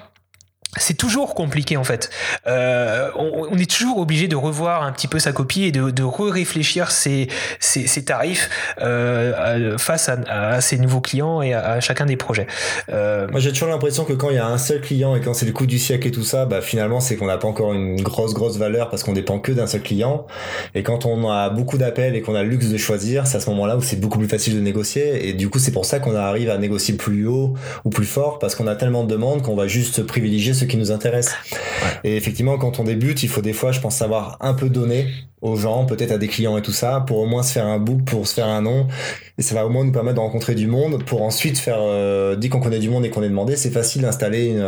c'est toujours compliqué en fait. Euh, on, est toujours obligé de revoir un petit peu sa copie et de, re-réfléchir ses, tarifs euh, face à, ses nouveaux clients et à, chacun des projets. Euh... Moi j'ai toujours l'impression que quand il y a un seul client et quand c'est le coup du siècle et tout ça, bah, finalement c'est qu'on n'a pas encore une grosse grosse valeur parce qu'on dépend que d'un seul client. Et quand on a beaucoup d'appels et qu'on a le luxe de choisir, c'est à ce moment-là où c'est beaucoup plus facile de négocier. Et du coup c'est pour ça qu'on arrive à négocier plus haut ou plus fort parce qu'on a tellement de demandes qu'on va juste privilégier qui nous intéresse. Et effectivement, quand on débute, il faut des fois, je pense, savoir un peu donner aux gens, peut-être à des clients et tout ça, pour au moins se faire un book, pour se faire un nom. Et ça va au moins nous permettre de rencontrer du monde, pour ensuite faire, euh, dès qu'on connaît du monde et qu'on est demandé, c'est facile d'installer une,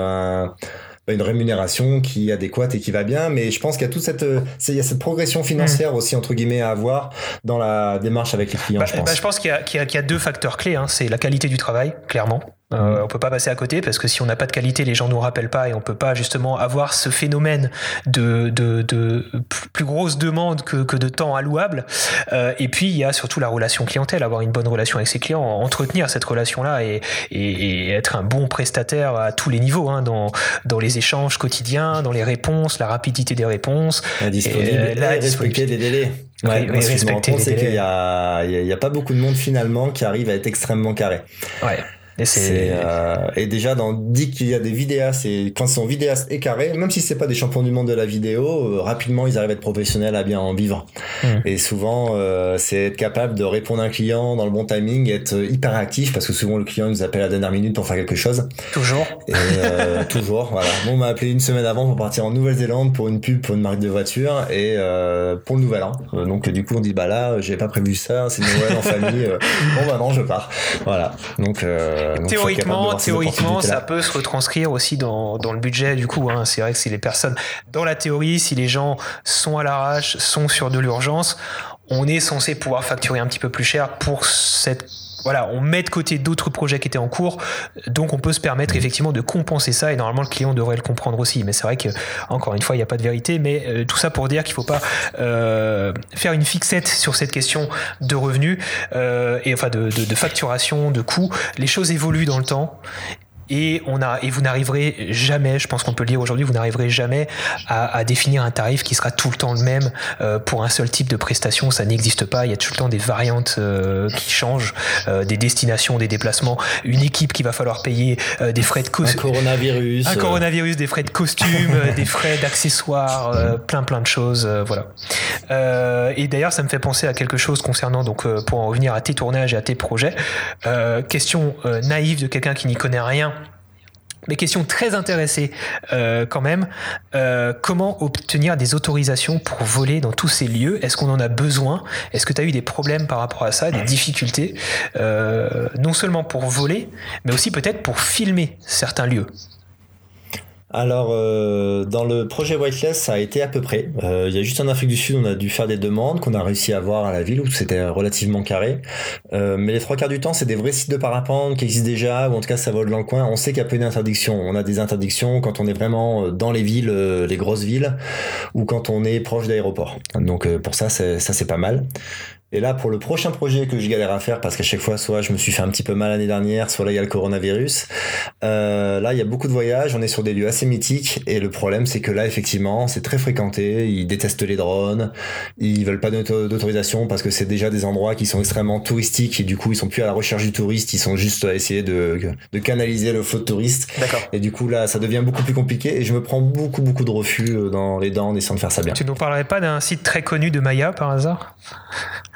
une rémunération qui est adéquate et qui va bien. Mais je pense qu'il y a toute cette, euh, il y a cette progression financière mm. aussi, entre guillemets, à avoir dans la démarche avec les clients, bah, je pense. Bah, je pense qu'il y, y, a deux facteurs clés. Hein. C'est la qualité du travail, clairement. Euh, on peut pas passer à côté parce que si on n'a pas de qualité, les gens nous rappellent pas et on peut pas justement avoir ce phénomène de, de, de plus grosse demande que, que de temps allouable. Euh, et puis il y a surtout la relation clientèle, avoir une bonne relation avec ses clients, entretenir cette relation-là et, et, être un bon prestataire à tous les niveaux, hein, dans, dans les échanges quotidiens, dans les réponses, la rapidité des réponses, la disponibilité, la respecter les délais. Ouais, oui, ce que je c'est qu'il y a, y a pas beaucoup de monde finalement qui arrive à être extrêmement carré. Ouais. Et, c'est euh, et déjà dans dit qu'il y a des vidéastes et quand ils sont vidéastes et carrés, même si c'est pas des champions du monde de la vidéo, euh, rapidement ils arrivent à être professionnels, à bien en vivre. Mmh. Et souvent euh, c'est être capable de répondre à un client dans le bon timing, être hyper actif parce que souvent le client nous appelle à la dernière minute pour faire quelque chose. Toujours. Et, euh, toujours, voilà. Bon, on m'a appelé une semaine avant pour partir en Nouvelle-Zélande pour une pub pour une marque de voiture et pour le nouvel an. donc du coup on dit bah là j'ai pas prévu ça, c'est Noël en famille. bon bah non je pars. Voilà. Donc euh, théoriquement, théoriquement, ça peut se retranscrire aussi dans, dans le budget. Du coup, hein. c'est vrai que si les personnes, dans la théorie, si les gens sont à l'arrache, sont sur de l'urgence, on est censé pouvoir facturer un petit peu plus cher pour cette voilà, on met de côté d'autres projets qui étaient en cours, donc on peut se permettre effectivement de compenser ça et normalement le client devrait le comprendre aussi. Mais c'est vrai que encore une fois, il n'y a pas de vérité, mais euh, tout ça pour dire qu'il ne faut pas euh, faire une fixette sur cette question de revenus euh, et enfin de, facturation, de coûts. Les choses évoluent dans le temps et, on a, et vous n'arriverez jamais, je pense qu'on peut le dire aujourd'hui, vous n'arriverez jamais à, définir un tarif qui sera tout le temps le même euh, pour un seul type de prestation. Ça n'existe pas. Il y a tout le temps des variantes euh, qui changent, euh, des destinations, des déplacements, une équipe qui va falloir payer, des frais de costume. Un coronavirus. Un coronavirus, des frais de costume, des frais d'accessoires, plein plein de choses. voilà. et d'ailleurs, ça me fait penser à quelque chose concernant, donc, pour en revenir à tes tournages et à tes projets. question naïve de quelqu'un qui n'y connaît rien mais question très intéressée euh, quand même. Euh, comment obtenir des autorisations pour voler dans tous ces lieux? Est-ce qu'on en a besoin? Est-ce que tu as eu des problèmes par rapport à ça, des difficultés? Euh, Non seulement pour voler, mais aussi peut-être pour filmer certains lieux alors, euh, dans le projet Whiteless, ça a été à peu près. Euh, il y a juste en Afrique du Sud, on a dû faire des demandes qu'on a réussi à avoir à la ville où c'était relativement carré. Euh, mais les trois quarts du temps, c'est des vrais sites de parapente qui existent déjà, ou en tout cas ça vole dans le coin. On sait qu'il y a peu d'interdictions. On a des interdictions quand on est vraiment dans les villes, les grosses villes, ou quand on est proche d'aéroports. Donc pour ça, ça c'est pas mal. Et là, pour le prochain projet que je galère à faire, parce qu'à chaque fois, soit je me suis fait un petit peu mal l'année dernière, soit là, il y a le coronavirus. Euh, là, il y a beaucoup de voyages, on est sur des lieux assez mythiques, et le problème, c'est que là, effectivement, c'est très fréquenté, ils détestent les drones, ils veulent pas d'autorisation parce que c'est déjà des endroits qui sont extrêmement touristiques, et du coup, ils sont plus à la recherche du touriste, ils sont juste à essayer de, de canaliser le flot de touristes. Et du coup, là, ça devient beaucoup plus compliqué, et je me prends beaucoup, beaucoup de refus euh, dans les dents en essayant de faire ça bien. Tu nous parlerais pas d'un site très connu de Maya, par hasard?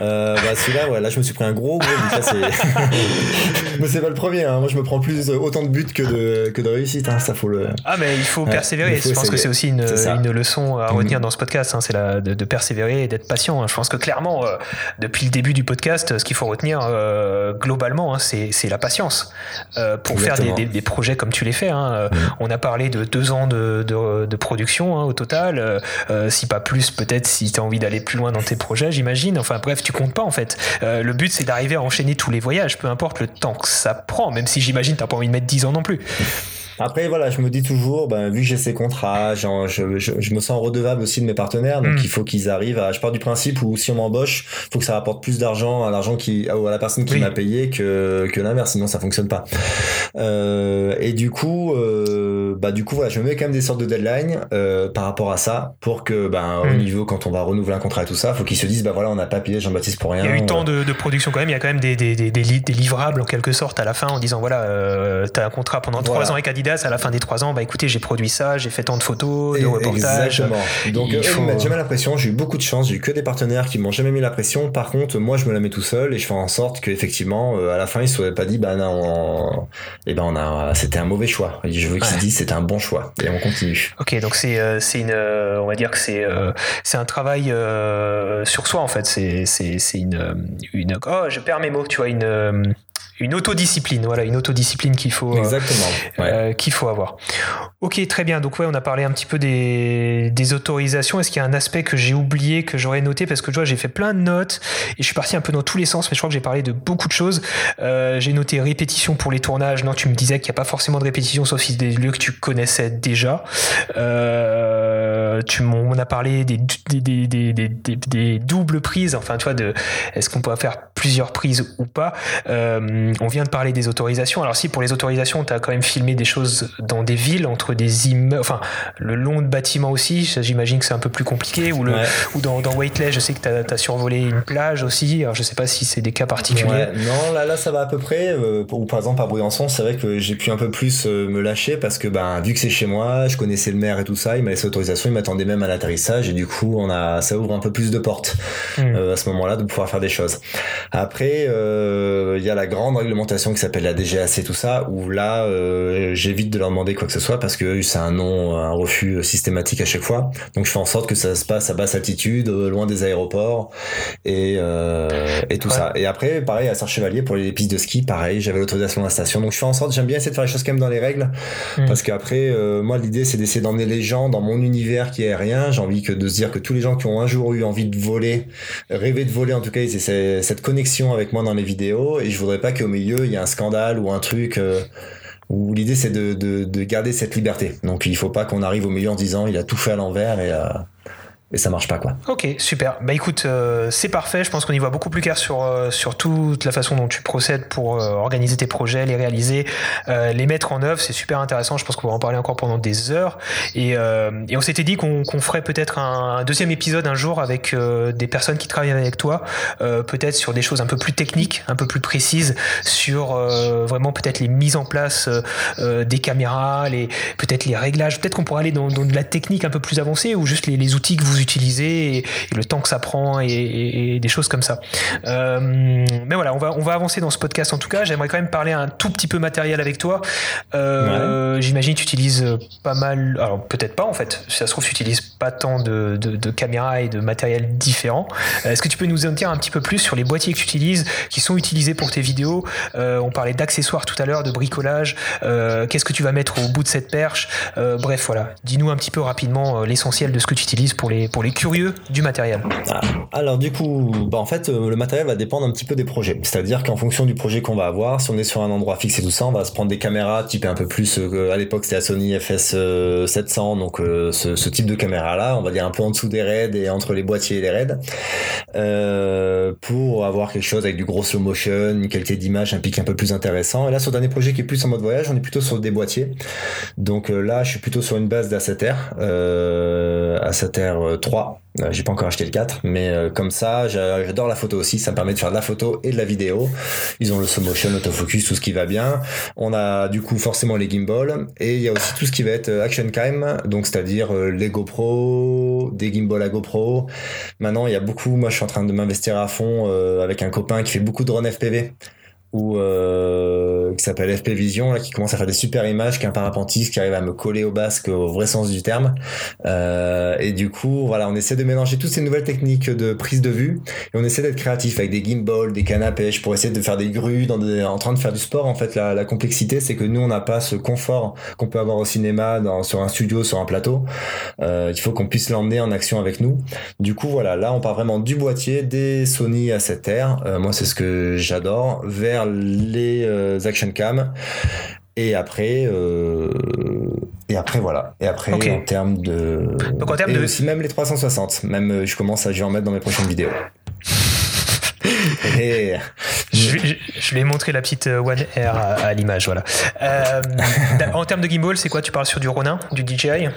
euh, bah celui-là, ouais, là je me suis pris un gros gros but. mais c'est pas le premier. Hein. Moi je me prends plus autant de buts que de que de réussite. Hein. Ça faut le. Ah mais il faut persévérer. je pense que c'est aussi une, une leçon à retenir mhm. dans ce podcast. Hein. C'est la de, de, persévérer et d'être patient. Hein. Je pense que clairement euh, depuis le début du podcast, ce qu'il faut retenir euh, globalement, hein, c'est, c'est la patience euh, pour faire des, des, des, projets comme tu les fais. Hein. Mhm. On a parlé de deux ans de, de, de production au total, si pas plus peut-être si tu as envie d'aller plus loin dans tes projets, j'imagine. Enfin bref, tu comptes pas en fait. Euh, le but c'est d'arriver à enchaîner tous les voyages, peu importe le temps que ça prend, même si j'imagine t'as pas envie de mettre 10 ans non plus. Après, voilà, je me dis toujours, ben, vu que j'ai ces contrats, genre, je, je, je, me sens redevable aussi de mes partenaires, donc mm. il faut qu'ils arrivent à. Je pars du principe où si on m'embauche, faut que ça rapporte plus d'argent à l'argent qui, à la personne qui m'a payé que, que l'inverse, sinon ça fonctionne pas. Euh, et du coup, euh, bah, du coup, voilà, je me mets quand même des sortes de deadlines euh, par rapport à ça pour que, ben, au mm. niveau, quand on va renouveler un contrat et tout ça, faut qu'ils se disent, bah voilà, on n'a pas payé Jean-Baptiste pour rien. Il y a eu tant de, de, production quand même, il y a quand même des, des, des, des, livrables en quelque sorte à la fin en disant, voilà, euh, t'as un contrat pendant trois ans avec À la fin des trois ans, bah écoutez, j'ai produit ça, j'ai fait tant de photos, de reportages. Exactement. Donc eux, ils mettent jamais la pression. J'ai eu beaucoup de chance. J'ai eu que des partenaires qui m'ont jamais mis la pression. Par contre, moi, je me la mets tout seul et je fais en sorte qu'effectivement, euh, à la fin, ils se soient pas dit, bah non, et eh ben on a, c'était un mauvais choix. je veux qu'ils se disent, c'était un bon choix et on continue. Ok, donc c'est, euh, c'est une, euh, on va dire que c'est, c'est un travail sur soi en fait. C'est, c'est, c'est une, une, oh, je perds mes mots. Tu vois, une une autodiscipline, voilà, une autodiscipline qu'il faut, euh, Exactement, euh, qu'il faut avoir. Ok, très bien. Donc ouais, on a parlé un petit peu des, des autorisations. Est-ce qu'il y a un aspect que j'ai oublié, que j'aurais noté? Parce que tu vois, j'ai fait plein de notes et je suis parti un peu dans tous les sens, mais je crois que j'ai parlé de beaucoup de choses. Euh, j'ai noté répétition pour les tournages. Non, tu me disais qu'il n'y a pas forcément de répétition, sauf si c'est des lieux que tu connaissais déjà. tu m'en as parlé des, des, des, des, des doubles prises. Enfin, tu vois, de est-ce qu'on peut faire plusieurs prises ou pas? Euh, on vient de parler des autorisations. Alors si pour les autorisations, tu as quand même filmé des choses dans des villes, entre des immeubles, enfin le long de bâtiments aussi, j'imagine que c'est un peu plus compliqué. Ou, le, ou dans, dans Waitley, je sais que tu as, survolé une plage aussi. Alors je sais pas si c'est des cas particuliers. Non, là, là ça va à peu près. Euh, ou par exemple à Briançon, c'est vrai que j'ai pu un peu plus euh, me lâcher parce que ben, vu que c'est chez moi, je connaissais le maire et tout ça, il m'a laissé autorisation, il m'attendait même à l'atterrissage et du coup on a, ça ouvre un peu plus de portes hmm. à ce moment-là de pouvoir faire des choses. Après, euh, il y a la grande réglementation qui s'appelle la DGAC, tout ça, où là, euh, j'évite de leur demander quoi que ce soit parce que c'est un non, un refus systématique à chaque fois. Donc je fais en sorte que ça se passe à basse altitude, loin des aéroports et, euh, et tout ça. Et après, pareil, à Sarre-Chevalier, pour les pistes de ski, pareil, j'avais l'autorisation de la station. Donc je fais en sorte, j'aime bien essayer de faire les choses quand même dans les règles mm. parce qu'après, moi, l'idée, c'est d'essayer d'emmener les gens dans mon univers qui est rien. J'ai envie que de se dire que tous les gens qui ont un jour eu envie de voler, rêver de voler en tout cas, c'est cette connexion avec moi dans les vidéos et je voudrais pas qu'au milieu il y ait un scandale ou un truc euh, où l'idée c'est de, de, garder cette liberté. Donc il faut pas qu'on arrive au milieu en disant il a tout fait à l'envers et, euh, et ça marche pas quoi. Ok, super. Bah écoute, euh, c'est parfait. Je pense qu'on y voit beaucoup plus clair sur, euh, sur toute la façon dont tu procèdes pour euh, organiser tes projets, les réaliser, les mettre en œuvre. C'est super intéressant. Je pense qu'on va en parler encore pendant des heures. Et, et on s'était dit qu'on ferait peut-être un, deuxième épisode un jour avec des personnes qui travaillent avec toi, peut-être sur des choses un peu plus techniques, un peu plus précises, sur vraiment peut-être les mises en place des caméras, les peut-être les réglages. Peut-être qu'on pourrait aller dans, dans, de la technique un peu plus avancée ou juste les, les outils que vous utiliser et, le temps que ça prend et, des choses comme ça. Euh, mais voilà, on va, on va avancer dans ce podcast en tout cas. J'aimerais quand même parler un tout petit peu matériel avec toi. Euh, J'imagine que tu utilises pas mal, alors peut-être pas en fait, si ça se trouve tu utilises pas tant de, caméras et de matériel différents. Euh, est-ce que tu peux nous en dire un petit peu plus sur les boîtiers que tu utilises, qui sont utilisés pour tes vidéos? Euh, On parlait d'accessoires tout à l'heure, de bricolage. Qu'est-ce que tu vas mettre au bout de cette perche? Bref, voilà. Dis-nous un petit peu rapidement l'essentiel de ce que tu utilises pour les, pour les curieux du matériel ah, Alors du coup, bah en fait, euh, le matériel va dépendre un petit peu des projets. C'est-à-dire qu'en fonction du projet qu'on va avoir, si on est sur un endroit fixe et tout ça, on va se prendre des caméras type un peu plus, euh, à l'époque c'était la Sony FS 700, donc euh, ce, type de caméra-là, on va dire un peu en dessous des raids et entre les boîtiers et les raids, pour avoir quelque chose avec du gros slow motion, une qualité d'image, un pic un peu plus intéressant. Et là, sur le dernier projet qui est plus en mode voyage, on est plutôt sur des boîtiers. Donc là, je suis plutôt sur une base d'A7R, A7R 3. Euh, j'ai pas encore acheté le 4, mais euh, comme ça, j'adore la photo aussi. Ça me permet de faire de la photo et de la vidéo. Ils ont le slow motion, autofocus, tout ce qui va bien. On a du coup forcément les gimbals et il y a aussi tout ce qui va être euh, action cam, donc c'est-à-dire les GoPro, des gimbals à GoPro. Maintenant, il y a beaucoup. Moi, je suis en train de m'investir à fond avec un copain qui fait beaucoup de drones FPV ou euh, qui s'appelle FP Vision là qui commence à faire des super images qui est un parapentiste qui arrive à me coller au basque au vrai sens du terme. Euh, et du coup voilà on essaie de mélanger toutes ces nouvelles techniques de prise de vue et on essaie d'être créatif avec des gimbals des cannes à pêche pour essayer de faire des grues en train de faire du sport en fait la, la complexité c'est que nous on n'a pas ce confort qu'on peut avoir au cinéma dans, sur un studio sur un plateau euh, il faut qu'on puisse l'emmener en action avec nous. Du coup voilà là on part vraiment du boîtier des Sony A7R euh, moi c'est ce que j'adore. Vers les euh, action cam. Et après euh, et après voilà. Et après en termes de donc en termes de aussi même les 360 même euh, je commence à je vais en mettre dans mes prochaines vidéos. Et... je, je, vais montrer la petite One Air à, l'image voilà. En termes de gimbal c'est quoi? Tu parles sur du Ronin du DJI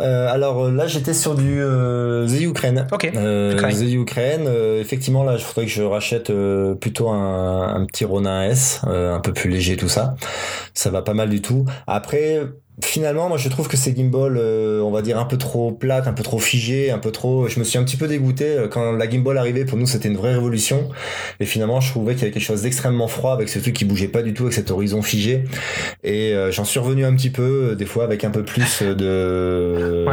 euh, alors euh, là, j'étais sur du euh, The Ukraine. Ok. Euh, The Ukraine. Euh, effectivement, là, il faudrait que je rachète plutôt un, un, petit Ronin S, un peu plus léger, tout ça. Ça va pas mal du tout. Après, finalement, moi je trouve que ces gimbals, euh, on va dire un peu trop plates, un peu trop figées, un peu trop. Je me suis un petit peu dégoûté euh, quand la gimbal arrivait. Pour nous, c'était une vraie révolution. Et finalement, je trouvais qu'il y avait quelque chose d'extrêmement froid avec ce truc qui bougeait pas du tout, avec cet horizon figé. Et euh, j'en suis revenu un petit peu, des fois avec un peu plus de,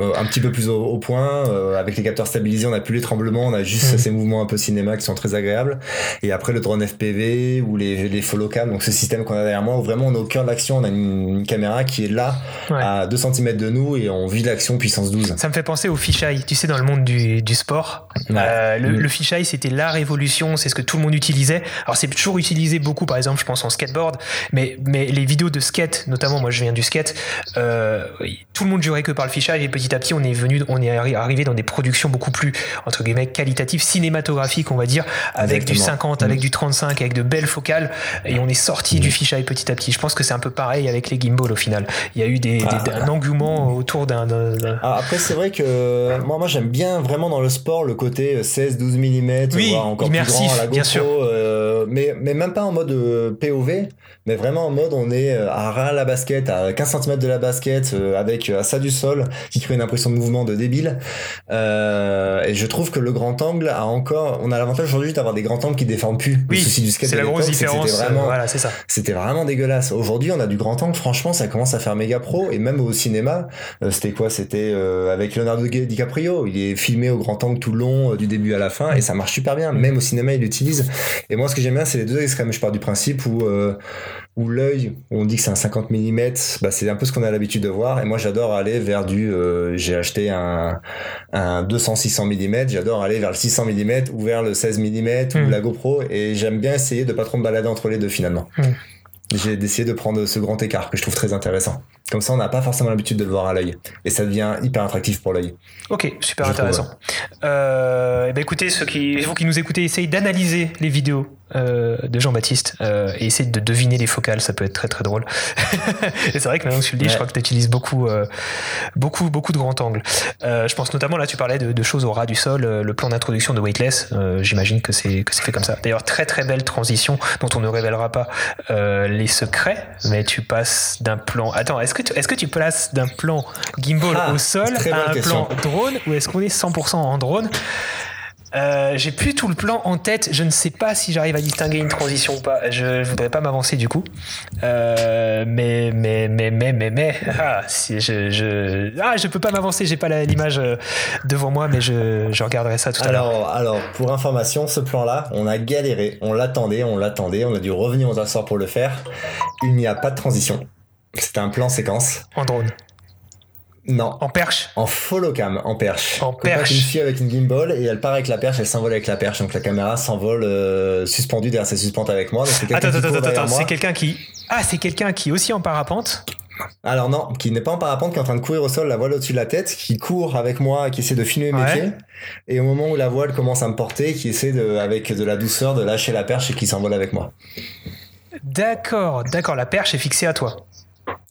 un petit peu plus au, point. avec les capteurs stabilisés, on a plus les tremblements, on a juste mm. ces mouvements un peu cinéma qui sont très agréables. Et après le drone FPV ou les les follow cam, donc ce système qu'on a derrière moi, où vraiment on est au cœur de l'action, on a une une caméra qui est là à 2 cm de nous et on vit l'action puissance 12. Ça me fait penser au fisheye, tu sais, dans le monde du, du sport. Euh, le, mm. le fisheye, c'était la révolution, c'est ce que tout le monde utilisait. Alors c'est toujours utilisé beaucoup, par exemple, je pense en skateboard, mais, mais les vidéos de skate, notamment moi je viens du skate, euh, tout le monde jurait que par le fisheye et petit à petit on est venu, on est arrivé dans des productions beaucoup plus, entre guillemets, qualitatives, cinématographiques, on va dire, avec du 50, avec mm. du 35, avec de belles focales, et on est sorti du mm. fisheye petit à petit. Je pense que c'est un peu pareil avec les gimbal au final. Il y a eu des, ah. un engouement autour d'un. Ah, après, c'est vrai que moi, moi j'aime bien vraiment dans le sport le côté 16-12 mm, oui, encore plus grand la GoPro, bien sûr. Euh, mais, mais même pas en mode euh, POV, mais vraiment en mode on est euh, à ras la basket, à 15 cm de la basket, avec à ça du sol, qui crée une impression de mouvement de débile. et je trouve que le grand angle a encore, on a l'avantage aujourd'hui d'avoir des grands angles qui déforment plus. Oui, le souci du skate c'est la grosse différence. C'était vraiment, voilà, c'est ça. C'était vraiment dégueulasse. Aujourd'hui, on a du grand angle, franchement, ça commence à faire méga pro. Et même au cinéma, euh, c'était quoi? C'était euh, avec Leonardo DiCaprio. Il est filmé au grand angle tout le long, euh, du début à la fin, et ça marche super bien. Même au cinéma, il l'utilise. Et moi, ce que j'aime bien, c'est les deux extrêmes. Je pars du principe où où l'œil, on dit que c'est un 50 mm, bah c'est un peu ce qu'on a l'habitude de voir. Et moi, j'adore aller vers du. J'ai acheté un, un 200-600 mm, j'adore aller vers le 600 mm ou vers le 16 mm ou hmm. la GoPro. Et j'aime bien essayer de pas trop me balader entre les deux finalement. Hmm. J'ai décidé de prendre ce grand écart que je trouve très intéressant. Comme ça, on n'a pas forcément l'habitude de le voir à l'œil. Et ça devient hyper attractif pour l'œil. Ok, super intéressant. Euh, eh ben écoutez, ceux qui, vous qui nous écoutez, essayez d'analyser les vidéos euh, de Jean-Baptiste euh, et essayez de deviner les focales, ça peut être très très drôle. et c'est vrai que maintenant que tu le dis, je crois que tu utilises beaucoup, euh, beaucoup, beaucoup de grands angles. Je pense notamment, là, tu parlais de, de choses au ras du sol, le plan d'introduction de Weightless, j'imagine que c'est que c'est fait comme ça. D'ailleurs, très très belle transition dont on ne révélera pas les secrets, mais tu passes d'un plan. Attends, est-ce que tu, est-ce que tu passes d'un plan gimbal Ah, au sol à un question. plan drone ou est-ce qu'on est 100% en drone? Euh, j'ai plus tout le plan en tête. Je ne sais pas si j'arrive à distinguer une transition ou pas. Je, je voudrais pas m'avancer du coup. Euh, mais, mais, mais, mais, mais, mais, ah, si je, je, ah, je peux pas m'avancer. J'ai pas l'image euh, devant moi, mais je, je regarderai ça tout à l'heure. Alors, alors, pour information, ce plan-là, on a galéré, on l'attendait, on l'attendait, on a dû revenir aux assorts pour le faire. Il n'y a pas de transition. C'est un plan séquence. En drone, Non, en perche. en follow-cam, en perche. En Comme perche. Une fille avec une gimbal et elle part avec la perche, elle s'envole avec la perche. Donc la caméra s'envole euh, suspendue derrière ses suspentes avec moi. Donc quelqu'un Attends, attends, attends. C'est quelqu'un qui, ah, c'est quelqu'un qui est aussi en parapente. Alors non, qui n'est pas en parapente, qui est en train de courir au sol, la voile au-dessus de la tête, qui court avec moi, qui essaie de filmer mes Ouais. pieds. Et au moment où la voile commence à me porter, qui essaie de, avec de la douceur de lâcher la perche et qui s'envole avec moi. D'accord, d'accord. La perche est fixée à toi,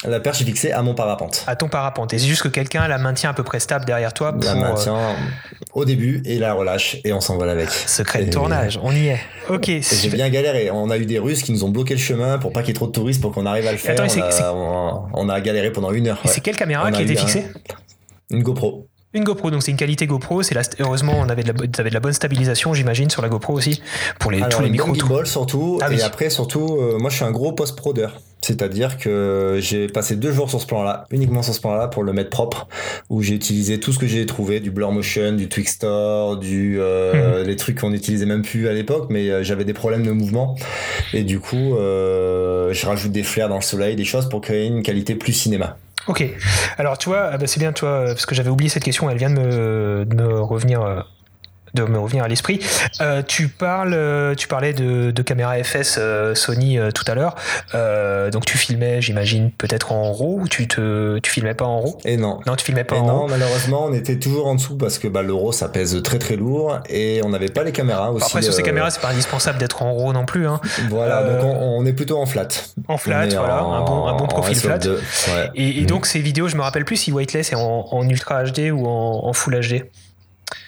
La perche est fixée à mon parapente. à ton parapente. Et c'est juste que quelqu'un la maintient à peu près stable derrière toi pour La euh, maintient au début et la relâche et on s'envole avec. secret de tournage. On y est. Ok. J'ai bien galéré. On a eu des Russes qui nous ont bloqué le chemin pour pas qu'il y ait trop de touristes pour qu'on arrive à le faire. Attends, on, a, on, a galéré pendant une heure. Et ouais. c'est quelle caméra On qui a était eu un- fixée? Une GoPro. Une GoPro, donc c'est une qualité GoPro. C'est la, heureusement, on avait de la, de bonne stabilisation, j'imagine, sur la GoPro aussi pour les, Alors, tous les micros. tout. surtout. Ah et oui. après, surtout, euh, moi, je suis un gros post-prodeur. C'est-à-dire que j'ai passé deux jours sur ce plan-là, uniquement sur ce plan-là, pour le mettre propre, où j'ai utilisé tout ce que j'ai trouvé, du blur motion, du Twixtor, du euh, Mhm. les trucs qu'on n'utilisait même plus à l'époque, mais euh, j'avais des problèmes de mouvement. Et du coup, euh, je rajoute des flares dans le soleil, des choses pour créer une qualité plus cinéma. Ok. Alors, tu vois, ah bah, c'est bien, toi, euh, parce que j'avais oublié cette question, elle vient de me, de me revenir. De me revenir à l'esprit. Euh, tu parles, euh, tu parlais de, de caméra FS euh, Sony euh, tout à l'heure. Donc tu filmais, j'imagine, peut-être en RAW ou tu te, tu filmais pas en RAW? Et non. Non, tu filmais pas Et en non, RAW? malheureusement, on était toujours en dessous parce que bah, l'euro ça pèse très très lourd et on n'avait pas les caméras aussi. Après, sur ces caméras, c'est pas indispensable d'être en RAW non plus. Hein. Voilà, donc on, on est plutôt en flat. En flat, voilà, en- un bon, un bon profil flat. SO2, ouais. Et, et donc ces vidéos, je me rappelle plus si Weightless est en, en Ultra HD ou en, en Full HD.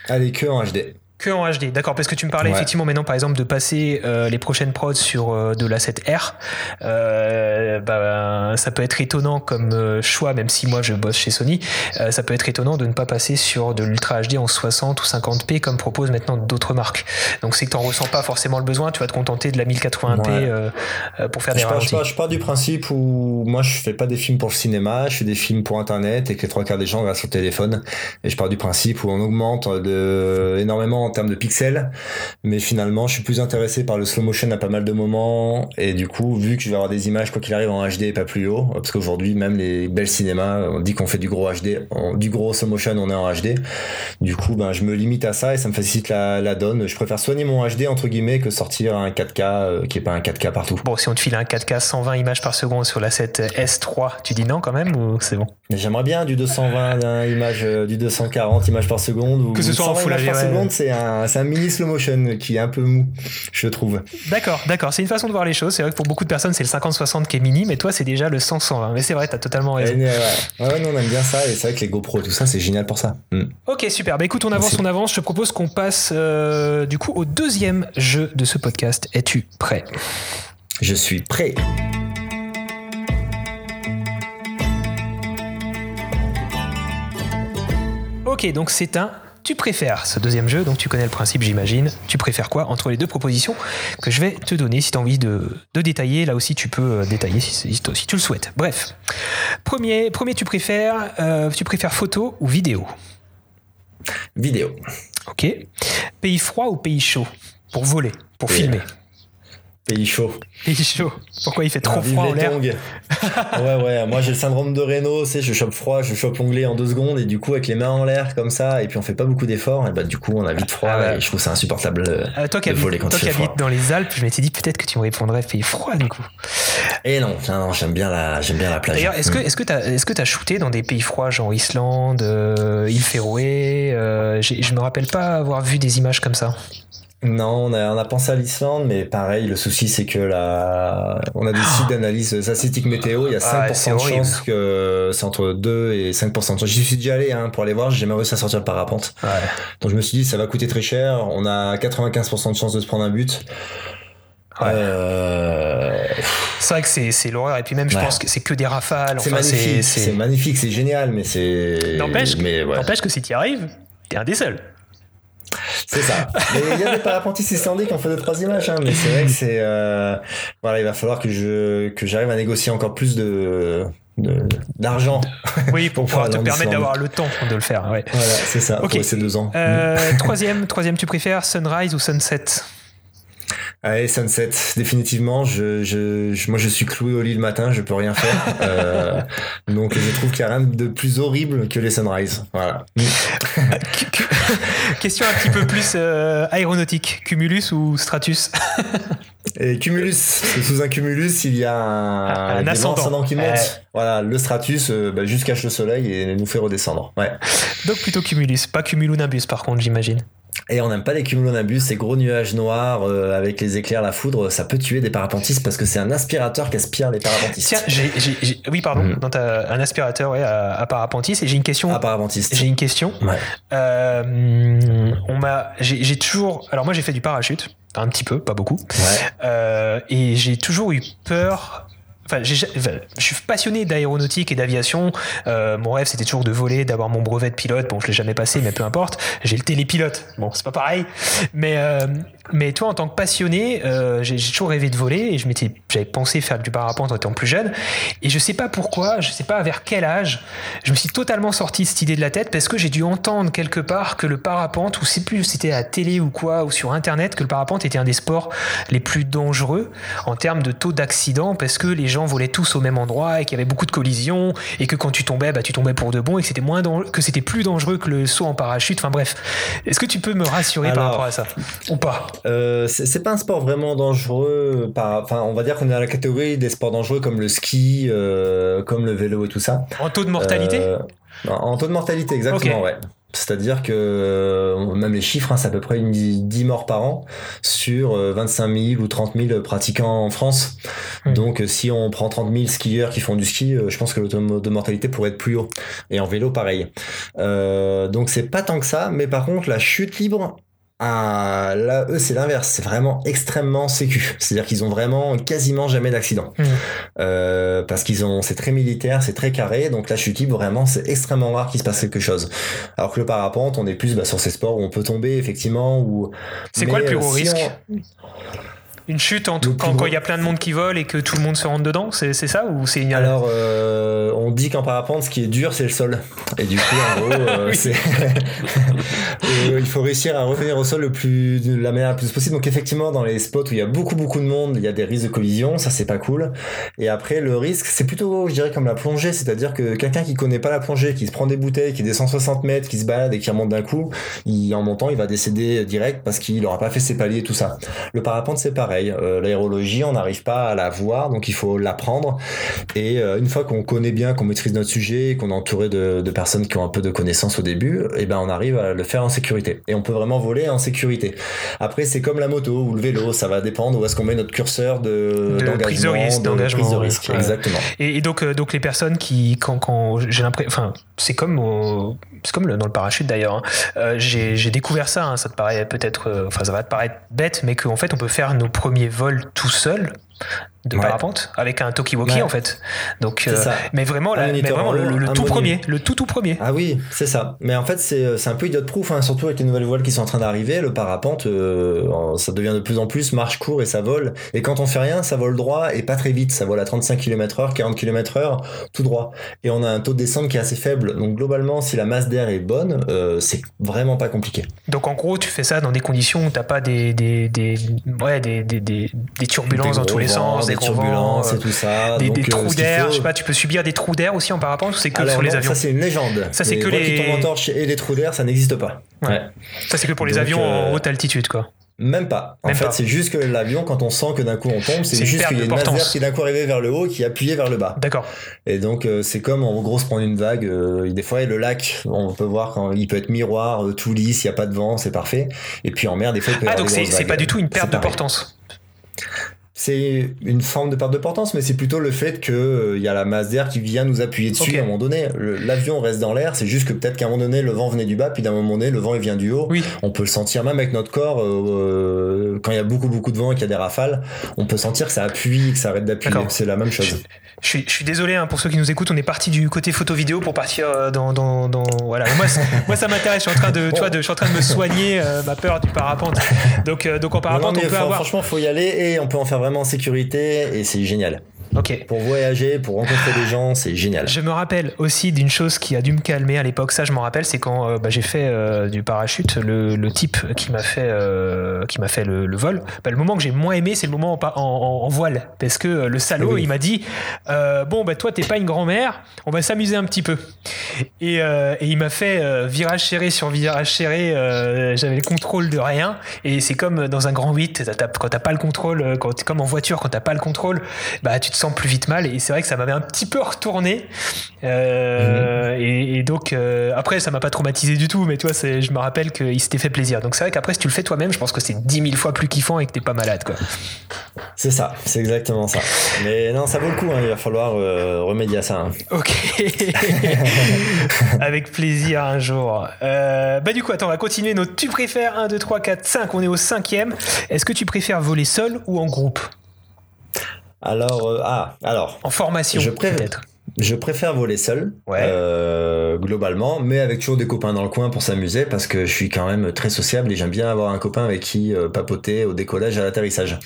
Allez, que en HD. Que en HD, d'accord, parce que tu me parlais Ouais. effectivement maintenant par exemple de passer euh, les prochaines prods sur euh, de la 7R. Euh, bah, ça peut être étonnant comme euh, choix, même si moi je bosse chez Sony, euh, ça peut être étonnant de ne pas passer sur de l'Ultra HD en 60 ou 50p comme proposent maintenant d'autres marques. Donc c'est que tu n'en ressens pas forcément le besoin, tu vas te contenter de la 1080p Ouais. euh, pour faire des Je pars, je, pars, je pars du principe où moi je fais pas des films pour le cinéma, je fais des films pour internet et que les trois quarts des gens regardent sur le téléphone. Et je pars du principe où on augmente de, énormément en termes de pixels, mais finalement je suis plus intéressé par le slow motion à pas mal de moments. Et du coup, vu que je vais avoir des images quoi qu'il arrive en HD et pas plus haut, parce qu'aujourd'hui même les belles cinémas, on dit qu'on fait du gros HD, on- du gros slow motion, on est en HD. Du coup, ben je me limite à ça et ça me facilite la, la donne. Je préfère soigner mon HD entre guillemets que sortir un 4K euh, qui est pas un 4K partout. Bon, si on te file un 4K 120 images par seconde sur la 7S3, tu dis non quand même ou c'est bon? J'aimerais bien du 220 d'un image, euh, du 240 images par seconde. Ou Que ce soit en 120 full images par HD, ouais. c'est un, c'est un mini slow motion qui est un peu mou, je trouve. D'accord, d'accord. C'est une façon de voir les choses. C'est vrai que pour beaucoup de personnes, c'est le 50-60 qui est mini, mais toi, c'est déjà le 100-120. Mais c'est vrai, t'as totalement Et, raison. ouais, ouais, nous, on aime bien ça et c'est vrai que les GoPro tout ça, c'est génial pour ça. Mm. Ok, super. Bah écoute, on avance, Merci. on avance. Je te propose qu'on passe euh, du coup au deuxième jeu de ce podcast. Es-tu prêt? Je suis prêt. Ok, donc c'est un. Tu préfères ce deuxième jeu, donc tu connais le principe, j'imagine. Tu préfères quoi entre les deux propositions que je vais te donner si tu as envie de, de détailler Là aussi, tu peux euh, détailler si, si- si tu le souhaites. Bref, premier, premier tu préfères, euh, tu préfères photo ou vidéo? Vidéo. Ok. Pays froid ou pays chaud? Pour voler, pour filmer. Pays chaud. Pays chaud. Pourquoi il fait trop Ah, froid en l'air ouais, ouais. Moi, j'ai le syndrome de Raynaud, tu sais, je chope froid, je chope l'onglet en deux secondes et du coup, avec les mains en l'air comme ça, et puis on fait pas beaucoup d'efforts, et bah, du coup, on a vite froid Ah ouais. et je trouve ça insupportable. euh, Euh, toi qui de voler habites, quand toi il qui fait habites froid. dans les Alpes, je m'étais dit peut-être que tu me répondrais pays froid du coup. Et non, non, non, j'aime bien la, j'aime bien la plage. D'ailleurs, est-ce que, Mm. est-ce que t'as, est-ce que t'as shooté dans des pays froids, genre Islande, euh, île Féroé euh, Je me rappelle pas avoir vu des images comme ça. Non, on a, on a pensé à l'Islande, mais pareil, le souci c'est que la, on a des sites d'analyse statistique météo, il y a 5% Ah, de horrible. chance que c'est entre 2 et 5% de chance. J'y suis déjà allé hein, pour aller voir, j'ai jamais réussi à sortir le parapente. Ouais. Donc je me suis dit, ça va coûter très cher, on a 95% de chance de se prendre un but. Ouais. Euh, C'est vrai que c'est, c'est l'horreur. Et puis même, je Ouais. pense que c'est que des rafales. c'est Enfin, magnifique, c'est, c'est magnifique, c'est génial, mais c'est. N'empêche, mais ouais. n'empêche que si tu y arrives, t'es un des seuls. C'est ça. Mais il y a des parapentistes islandais qui ont fait deux trois images, hein, mais c'est vrai que c'est euh, voilà, il va falloir que je que j'arrive à négocier encore plus de de- d'argent. Oui, pour pouvoir te en permettre d'avoir le temps de le faire. Ouais. Voilà, c'est ça. Ok. Pour ces deux ans. Euh, troisième, troisième, tu préfères sunrise ou sunset? Allez, sunset, définitivement. Je, je, je- moi, je suis cloué au lit le matin, je peux rien faire. Euh, donc, je trouve qu'il n'y a rien de plus horrible que les sunrise. Voilà. Question un petit peu plus euh, aéronautique. Cumulus ou Stratus? Et cumulus, sous un cumulus, il y a un, ascendant. qui. Ouais. Voilà, le stratus, bah, juste cache le soleil et nous fait redescendre. Ouais. Donc plutôt Cumulus, pas Cumulonimbus par contre, j'imagine. Et on n'aime pas les cumulonimbus, ces gros nuages noirs euh, avec les éclairs, la foudre, ça peut tuer des parapentistes parce que c'est un aspirateur qui aspire les parapentistes. Tiens, oui, pardon, ta- un aspirateur ouais, à, à parapentis. Et j'ai une question. Ah, parapentistes. J'ai une question. Ouais. Euh, on m'a, j'ai, j'ai toujours. Alors moi, j'ai fait du parachute, un petit peu, pas beaucoup. Ouais. Euh, et j'ai toujours eu peur. Enfin, je suis passionné d'aéronautique et d'aviation. Euh, mon rêve, c'était toujours de voler, d'avoir mon brevet de pilote. Bon, je l'ai jamais passé, mais peu importe. J'ai le télépilote. Bon, c'est pas pareil. Mais, euh, mais toi, en tant que passionné, euh, j'ai toujours rêvé de voler et je m'étais, j'avais pensé faire du parapente en étant plus jeune. Et je sais pas pourquoi, je sais pas vers quel âge, je me suis totalement sorti cette idée de la tête parce que j'ai dû entendre quelque part que le parapente, ou c'est plus c'était à télé ou quoi, ou sur internet, que le parapente était un des sports les plus dangereux en termes de taux d'accident parce que les gens volaient tous au même endroit et qu'il y avait beaucoup de collisions et que quand tu tombais, bah, tu tombais pour de bon et que c'était moins que c'était plus dangereux que le saut en parachute. Enfin bref, est-ce que tu peux me rassurer par rapport à ça ou pas? Euh, c'est pas un sport vraiment dangereux. Enfin, on va dire qu'on est dans la catégorie des sports dangereux comme le ski, euh, comme le vélo et tout ça. En taux de mortalité? Euh, en taux de mortalité, exactement, Ok. ouais. C'est-à-dire que euh, même les chiffres, hein, c'est à peu près une 10 morts par an sur euh, 25 000 ou 30 000 pratiquants en France. Donc euh, si on prend 30 000 skieurs qui font du ski, euh, je pense que le taux de mortalité pourrait être plus haut. Et en vélo, pareil. Euh, donc c'est pas tant que ça, mais par contre la chute libre, ah, là, eux, c'est l'inverse. C'est vraiment extrêmement sécu. C'est-à-dire qu'ils ont vraiment quasiment jamais d'accident. Mhm. Euh, parce qu'ils ont, c'est très militaire, c'est très carré. Donc la chute libre, vraiment, c'est extrêmement rare qu'il se passe quelque chose. Alors que le parapente, on est plus bah, sur ces sports où on peut tomber, effectivement. Ou C'est quoi le plus euh, gros si risque on- Une chute en tout, quand gros- il y a plein de monde qui vole et que tout le monde se rentre dedans C'est c'est ça ou c'est une... Alors, euh, on dit qu'en parapente, ce qui est dur, c'est le sol. Et du coup, en gros, euh, Oui. Euh, il faut réussir à revenir au sol le plus de la manière la plus possible. Donc, effectivement, dans les spots où il y a beaucoup beaucoup de monde, il y a des risques de collision. Ça, c'est pas cool. Et après, le risque, c'est plutôt, je dirais, comme la plongée, c'est-à-dire que quelqu'un qui connaît pas la plongée, qui se prend des bouteilles, qui descend 60 mètres, qui se balade et qui remonte d'un coup, il, en montant, il va décéder direct parce qu'il aura pas fait ses paliers, tout ça. Le parapente, c'est pareil. Euh, L'aérologie, on n'arrive pas à la voir, donc il faut l'apprendre. Et euh, une fois qu'on connaît bien, qu'on maîtrise notre sujet, qu'on est entouré de, de personnes qui ont un peu de connaissances au début, et ben on arrive à le faire en sécurité. Et on peut vraiment voler en sécurité. Après, c'est comme la moto ou le vélo, ça va dépendre où est-ce qu'on met notre curseur de, De prise de d'engagement, risque, de d'engagement, de ouais. risque. Ouais. Exactement. Et, et donc, euh, donc les personnes qui, quand, quand j'ai l'impression, enfin, c'est comme, au- c'est comme le- dans le parachute d'ailleurs. hein. Euh, j'ai découvert ça. hein, ça te paraît peut-être, enfin, ça va te paraître bête, mais qu'en fait, on peut faire nos premiers vols tout seul de Ouais. parapente avec un talkie-walkie Ouais. en fait. Donc, euh, ça. mais vraiment, la- mais vraiment en le, tout premier, le tout tout premier. Ah oui, c'est ça. Mais en fait, c'est c'est un peu idiot proof, hein, surtout avec les nouvelles voiles qui sont en train d'arriver. Le parapente, euh, ça devient de plus en plus marche court et ça vole. Et quand on fait rien, ça vole droit et pas très vite. Ça vole à 35 km/h, 40 km/h, tout droit. Et on a un taux de descente qui est assez faible. Donc globalement, si la masse d'air est bonne, euh, c'est vraiment pas compliqué. Donc en gros, tu fais ça dans des conditions où t'as pas des des des ouais des des, des, des turbulences dans tous les sens, des, turbulences euh, et tout ça. des, Donc, des euh, trous d'air. faut- Je sais pas, tu peux subir des trous d'air aussi en parapente ou c'est que Alors sur les non, avions Ça, c'est une légende. Ça, c'est Les que les- qui tombent en torche et les trous d'air, ça n'existe pas. Ouais. Ça c'est que pour les Donc, avions en euh, haute altitude quoi. Même pas. En Même fait, c'est juste que l'avion, quand on sent que d'un coup on tombe, C'est juste qu'il y a une masère qui est d'un coup arrivée vers le haut, qui appuyait vers le bas. D'accord. Et donc euh, c'est comme en gros se prendre une vague. euh, des fois, et le lac, on peut voir quand il peut être miroir, euh, tout lisse, il y a pas de vent, c'est parfait. Et puis en mer, des fois, il peut y Ah, donc c'est pas du tout une perte de portance. C'est une forme de perte de portance, mais c'est plutôt le fait que euh, y a la masse d'air qui vient nous appuyer dessus à un moment donné. L'avion reste dans l'air, c'est juste que peut-être qu'à un moment donné le vent venait du bas, puis d'un moment donné le vent il vient du haut. Oui. On peut le sentir même avec notre corps euh, euh, quand il y a beaucoup beaucoup de vent et qu'il y a des rafales, on peut sentir que ça appuie, que ça arrête d'appuyer. C'est la même chose. Je suis, je suis désolé hein, pour ceux qui nous écoutent, on est parti du côté photo-vidéo pour partir euh, dans, dans, dans- voilà. Moi, moi, ça m'intéresse. Je suis en train de, tu vois, de, je suis en train de me soigner euh, ma peur du parapente. Donc, donc en Non, non, parapente, mais on peut fran- avoir. Franchement, faut y aller et on peut en faire vraiment en sécurité et c'est génial. Ok. Pour voyager, pour rencontrer des gens, c'est génial. Je me rappelle aussi d'une chose qui a dû me calmer à l'époque. Ça, je m'en rappelle, c'est quand euh, bah, j'ai fait euh, du parachute. Le, le type qui m'a fait, euh, qui m'a fait le, le vol. bah, le moment que j'ai moins aimé, c'est le moment en, voile, parce que le salaud, Oui. il m'a dit bon bah toi t'es pas une grand-mère, on va s'amuser un petit peu. Et, et il m'a fait virage serré sur virage serré. J'avais le contrôle de rien. Et c'est comme dans un grand 8, t'as- t'as- quand t'as pas le contrôle, quand, comme en voiture, quand t'as pas le contrôle, bah tu te sens plus vite mal. Et c'est vrai que ça m'avait un petit peu retourné. Euh, et, et donc euh, après, ça m'a pas traumatisé du tout. Mais toi, c'est- je me rappelle qu'il s'était fait plaisir. Donc c'est vrai qu'après, si tu le fais toi-même, je pense que c'est 10 000 fois plus kiffant et que t'es pas malade, quoi. C'est ça, c'est exactement ça. Mais non, ça vaut le coup, hein, il va falloir euh, remédier à ça. hein. Ok. Avec plaisir un jour. Bah du coup, attends, on va continuer notre tu préfères 1, 2, 3, 4, 5. On est au cinquième. Est-ce que tu préfères voler seul ou en groupe? Alors, euh, ah, alors, En formation, Je préfère- peut-être. je préfère voler seul, Ouais. euh, globalement, mais avec toujours des copains dans le coin pour s'amuser, parce que je suis quand même très sociable et j'aime bien avoir un copain avec qui euh, papoter au décollage et à l'atterrissage.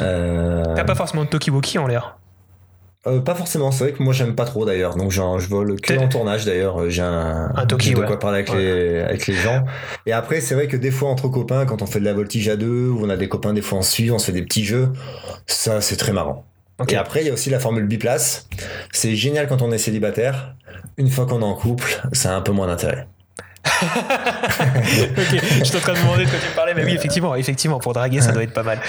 Euh, T'as pas forcément de talkie-walkie en l'air. Euh, pas forcément, c'est vrai que moi j'aime pas trop d'ailleurs, donc genre, je vole que en tournage d'ailleurs, euh, j'ai un, Un j'ai de ouais. quoi parler avec, Ouais. les, avec les gens. Et après, c'est vrai que des fois entre copains, quand on fait de la voltige à deux, ou on a des copains des fois en suit, on se fait des petits jeux, ça c'est très marrant. Ok. Et après, il y a aussi la formule biplace. C'est génial quand on est célibataire. Une fois qu'on est en couple, ça a un peu moins d'intérêt. ok, je suis en train de me demander de quoi tu parlais, mais oui, effectivement, effectivement, pour draguer, ça doit être pas mal.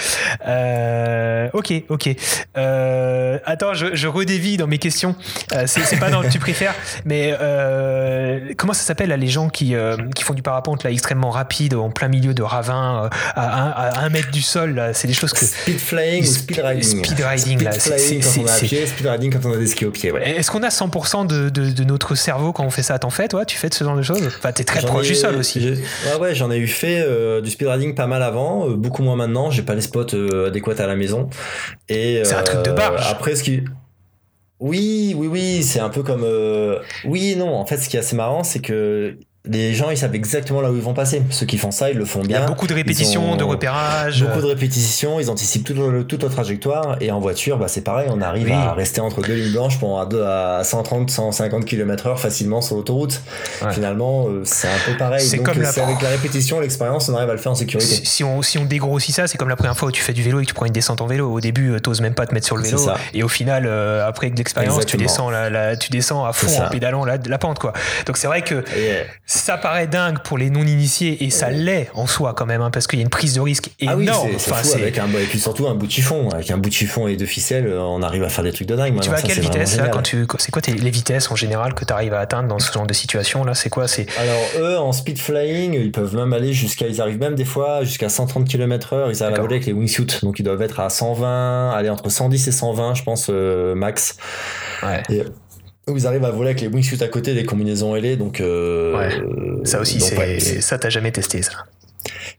Euh, ok, ok. Euh, attends, je, je redévie dans mes questions. Euh, c'est pas dans le tu préfères, mais euh, comment ça s'appelle les gens qui, qui font du parapente là extrêmement rapide en plein milieu de ravin euh, à, un, à un mètre du sol C'est des choses que. Speed flying ou speed riding. Speed riding, là, Speed flying quand on est à c'est- pied, speed riding quand on a des skis au pied, ouais. Est-ce qu'on a 100% de, de, de notre cerveau quand on fait ça? T'en fais toi? Tu fais de ce genre de choses? Enfin, t'es très proche ai- du sol aussi. Ouais, ouais, j'en ai eu fait euh, du speed riding pas mal avant, euh, beaucoup moins maintenant. J'ai pas les spots euh, adéquats à la maison. Et C'est un truc de euh, barge. Après, ce qui. Oui, oui, oui, c'est un peu comme. Oui et non. En fait, ce qui est assez marrant, c'est que les gens, ils savent exactement là où ils vont passer. Ceux qui font ça, ils le font Il y bien. a beaucoup de répétitions, ont de repérages. Beaucoup de répétitions, ils anticipent toute, le- toute trajectoire. Et en voiture, bah, c'est pareil, on arrive Oui. à rester entre deux lignes blanches pour à, deux- à 130, 150 km heure facilement sur l'autoroute. Ouais. Finalement, euh, c'est un peu pareil. C'est comme euh, la avec répétition, l'expérience, on arrive à le faire en sécurité. Si, on, si on dégrossit ça, c'est comme la première fois où tu fais du vélo et que tu prends une descente en vélo. Au début, euh, t'oses même pas te mettre sur le vélo. Et au final, euh, après de l'expérience, tu descends, la, la- tu descends à fond en pédalant la, la pente. quoi. Donc c'est vrai que ça paraît dingue pour les non-initiés et ça l'est en soi quand même, hein, parce qu'il y a une prise de risque ah oui, énorme. c'est c'est Enfin, fou avec un, et puis surtout un bout de chiffon. Avec un bout de chiffon et deux ficelles, euh, on arrive à faire des trucs de dingue. tu vas à quelle vitesse là, quand tu, C'est quoi les vitesses en général que tu arrives à atteindre dans ce genre de situation là C'est quoi C'est Alors eux en speed flying ils peuvent même aller jusqu'à ils arrivent même des fois jusqu'à 130 km heure ils arrivent à voler avec les wingsuits donc ils doivent être à 120 aller entre 110 et 120 je pense euh, max ouais. et ils arrivent à voler avec les wingsuits à côté des combinaisons ailées donc euh, Ouais. ça aussi, donc, ouais, c'est- ça t'as jamais testé ça.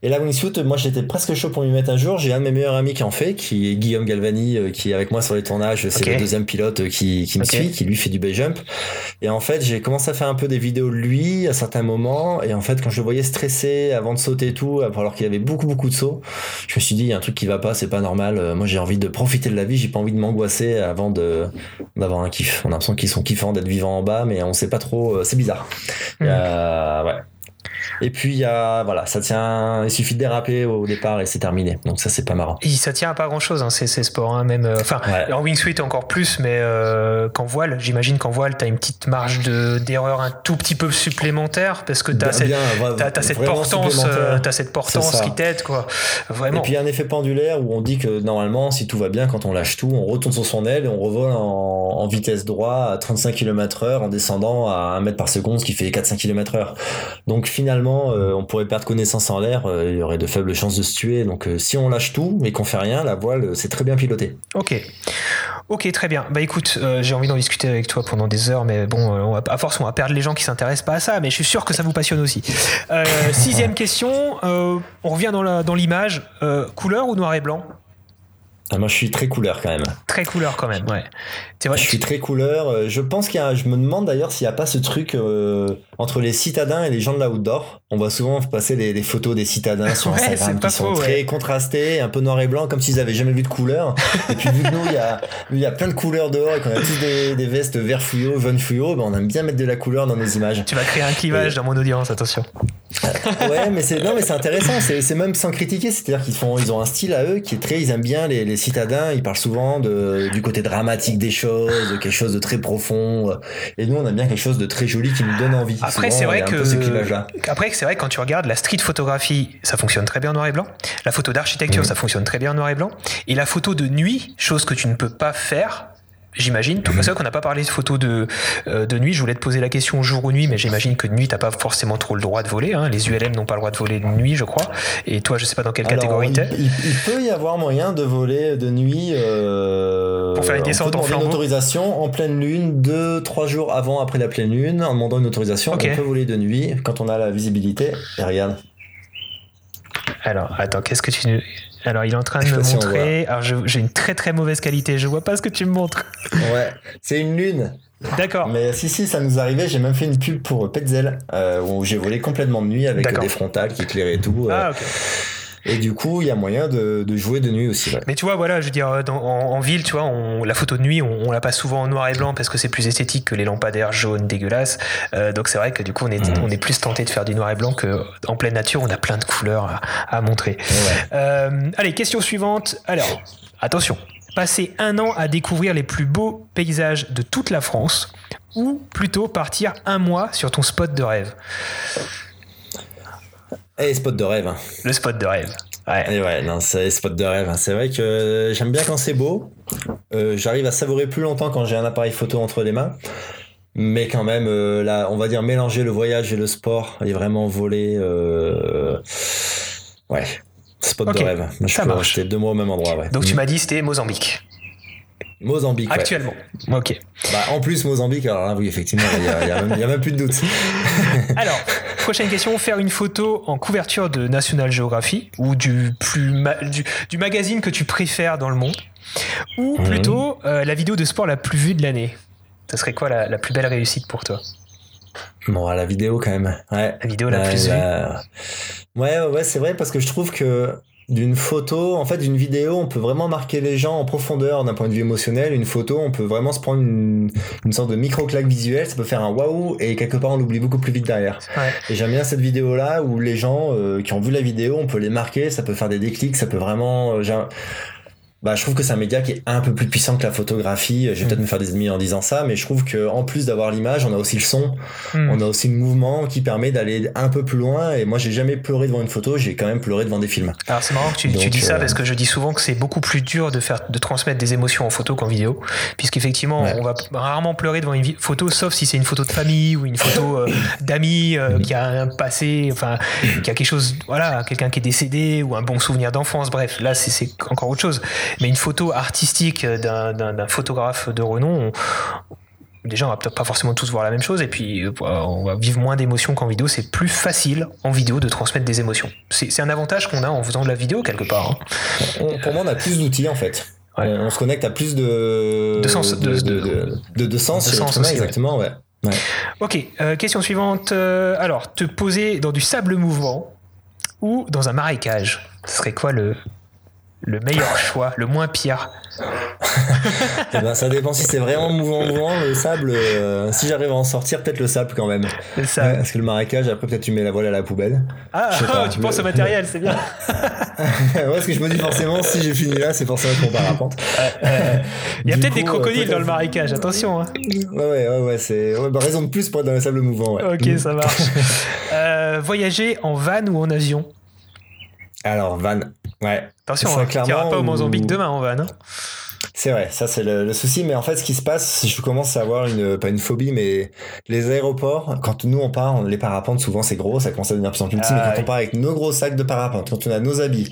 Et la wingsuit moi j'étais presque chaud pour m'y mettre un jour. J'ai un de mes meilleurs amis qui en fait qui est Guillaume Galvani euh, qui est avec moi sur les tournages. C'est le deuxième pilote euh, qui, qui me suit qui lui fait du base jump. Et en fait j'ai commencé à faire un peu des vidéos de lui à certains moments. Et en fait quand je le voyais stressé avant de sauter et tout alors qu'il y avait beaucoup beaucoup de sauts je me suis dit il y a un truc qui va pas c'est pas normal. Euh, moi j'ai envie de profiter de la vie. J'ai pas envie de m'angoisser avant de d'avoir un kiff. On a l'impression qu'ils sont kiffants d'être vivants en bas mais on sait pas trop c'est bizarre. Euh, ouais Et puis il y a voilà, ça tient. Il suffit de déraper au départ et c'est terminé. Donc ça c'est pas marrant. Et ça tient à pas grand chose hein, ces, ces sports, hein, même. euh, Ouais. en wingsuit encore plus, mais euh, qu'en voile, j'imagine qu'en voile, t'as une petite marge de d'erreur un tout petit peu supplémentaire parce que t'as Bien- cette, bien, t'as, t'as cette portance, euh, t'as cette portance C'est ça. qui t'aide, quoi. Vraiment. Et puis il y a un effet pendulaire où on dit que normalement, si tout va bien, quand on lâche tout, on retourne sur son aile et on revole en, en vitesse droit à 35 km heure en descendant à 1 mètre par seconde, ce qui fait 4-5 km heure. Donc finalement, euh, on pourrait perdre connaissance en l'air, euh, il y aurait de faibles chances de se tuer. Donc euh, si on lâche tout et qu'on fait rien, la voile, c'est très bien piloté. Ok. Ok, très bien. Bah écoute, j'ai envie d'en discuter avec toi pendant des heures, mais bon, on va, à force, on va perdre les gens qui s'intéressent pas à ça, mais je suis sûr que ça vous passionne aussi. Sixième question, on revient dans la- dans l'image. Couleur ou noir et blanc? Ah, moi, je suis très couleur quand même. Très couleur quand même, ouais. Vrai. Je suis très couleur. Je pense qu'il y a, je me demande d'ailleurs s'il n'y a pas ce truc euh, entre les citadins et les gens de l'outdoor. On voit souvent passer des, des photos des citadins sur Ouais, Instagram qui sont faux, très ouais. contrastés, un peu noir et blanc, comme s'ils avaient jamais vu de couleur. et puis vu que nous, il y a, y a plein de couleurs dehors et qu'on a tous des, des vestes vert fluo, jaune fluo, ben on aime bien mettre de la couleur dans nos images. Tu vas créer un clivage dans mon audience, attention. Ouais, mais c'est non, mais c'est intéressant. C'est c'est même sans critiquer. C'est-à-dire qu'ils font, ils ont un style à eux qui est très. Ils aiment bien les, les citadins. Ils parlent souvent de, du côté dramatique des choses, de quelque chose de très profond. Et nous, on aime bien quelque chose de très joli qui nous donne envie. Après, c'est vrai que après c'est vrai quand tu regardes la street photographie, ça fonctionne très bien en noir et blanc. La photo d'architecture, ça fonctionne très bien en noir et blanc. Et la photo de nuit, chose que tu ne peux pas faire. J'imagine. Tout vrai qu'on n'a pas parlé de photo de, euh, de nuit. Je voulais te poser la question jour ou nuit, mais j'imagine que de nuit, t'as pas forcément trop le droit de voler. hein. Les ULM n'ont pas le droit de voler de nuit, je crois. Et toi, je sais pas dans quelle Alors, catégorie t'es. il- il peut y avoir moyen de voler de nuit euh, Pour faire une descente en une flambeau. autorisation en pleine lune, deux, trois jours avant, après la pleine lune, en demandant une autorisation. On peut voler de nuit quand on a la visibilité. Et regarde. Alors, attends, qu'est-ce que tu. Alors, il est en train de me montrer. Alors, j'ai une très très mauvaise qualité. Je vois pas ce que tu me montres. Ouais, c'est une lune. D'accord. Mais si, si, ça nous arrivait. J'ai même fait une pub pour Petzel euh, où j'ai volé complètement de nuit avec des frontales qui éclairaient tout. euh, Ah, ok. Et du coup, il y a moyen de, de jouer de nuit aussi. ouais. Mais tu vois, voilà, je veux dire, dans- en, en ville, tu vois, on, la photo de nuit, on, on la passe souvent en noir et blanc parce que c'est plus esthétique que les lampadaires jaunes dégueulasses. Euh, donc c'est vrai que du coup, on est, Mhm. on est plus tenté de faire du noir et blanc qu'en pleine nature, on a plein de couleurs à, à montrer. Ouais. Euh, allez, question suivante. Alors, attention. Passer un an à découvrir les plus beaux paysages de toute la France ou plutôt partir un mois sur ton spot de rêve? Et spot de rêve. hein. Le spot de rêve. Ouais. Et ouais, non, c'est spot de rêve. hein. C'est vrai que j'aime bien quand c'est beau. Euh, J'arrive à savourer plus longtemps quand j'ai un appareil photo entre les mains. Mais quand même, euh, là, on va dire mélanger le voyage et le sport et vraiment voler. euh, Ouais, spot de rêve. Je ça peux marche. deux mois au même endroit. Ouais. Donc tu Mm. m'as dit c'était Mozambique. Mozambique. ouais. Actuellement. Ok. Bah, en plus, Mozambique, alors là, oui, effectivement, il y, a- même- a plus de doute. Alors, prochaine question, faire une photo en couverture de National Geography ou du, plus ma- du, du magazine que tu préfères dans le monde ou Mhm. plutôt euh, la vidéo de sport la plus vue de l'année? Ça serait quoi la, la plus belle réussite pour toi? Bon, à la vidéo quand même. Ouais. La vidéo la Ouais, plus vue la- ouais, ouais, c'est vrai parce que je trouve que d'une photo, en fait, d'une vidéo, on peut vraiment marquer les gens en profondeur d'un point de vue émotionnel. Une photo, on peut vraiment se prendre une, une sorte de micro-claque visuelle, ça peut faire un waouh et quelque part on l'oublie beaucoup plus vite derrière. Ouais. Et j'aime bien cette vidéo-là où les gens euh, qui ont vu la vidéo, on peut les marquer, ça peut faire des déclics, ça peut vraiment. euh, bah, je trouve que c'est un média qui est un peu plus puissant que la photographie. Je vais peut-être me faire des ennemis en disant ça, mais je trouve que en plus d'avoir l'image, on a aussi le son, Hmm. on a aussi le mouvement qui permet d'aller un peu plus loin. Et moi, j'ai jamais pleuré devant une photo, j'ai quand même pleuré devant des films. Alors c'est marrant que tu, dis ça euh, parce que je dis souvent que c'est beaucoup plus dur de faire de transmettre des émotions en photo qu'en vidéo, puisqu'effectivement Ouais. on va rarement pleurer devant une photo, sauf si c'est une photo de famille ou une photo euh, d'amis euh, qui a un passé, enfin qui a quelque chose, voilà, quelqu'un qui est décédé ou un bon souvenir d'enfance. Bref, là c'est encore autre chose. Mais une photo artistique d'un photographe de renom. on- Déjà, on va peut-être pas forcément tous voir la même chose, et puis euh, on va vivre moins d'émotions qu'en vidéo. C'est plus facile en vidéo de transmettre des émotions. C'est c'est un avantage qu'on a en faisant de la vidéo quelque part. hein. On- pour moi, on a plus d'outils en fait. Ouais. On, on se connecte à plus de De sens- de, de- sens ouais. exactement. Ouais. Ok, euh, question suivante. Euh, alors, te poser dans du sable mouvant ou dans un marécage? Ce serait quoi le, le meilleur choix, le moins pire Eh ben, ça dépend si c'est vraiment mouvant, mouvant. Le sable, euh, si j'arrive à en sortir, peut-être le sable quand même. Ça. Ouais, parce que le marécage, après, peut-être tu mets la voile à la poubelle. Ah, tu le- penses au matériel, c'est bien. ouais, parce que je me dis forcément, si j'ai fini là, c'est forcément mon parapente. Euh, Il y a peut-être des coup, crocodiles euh, dans le marécage, attention. Hein. Ouais, ouais, ouais, ouais, c'est bah, raison de plus pour être dans le sable mouvant. Ok, ça marche. Euh, voyager en van ou en avion? Alors, van, ouais. Attention, Ça, hein, tu n'iras clairement, pas au ou- Mozambique demain en van. hein. C'est vrai, ça c'est le, le souci. Mais en fait, ce qui se passe, je commence à avoir une, pas une phobie, mais les aéroports, quand nous on part, on- les parapentes, souvent c'est gros, ça commence à devenir de plus en plus petit. Ah, mais quand oui. on part avec nos gros sacs de parapente, quand on a nos habits,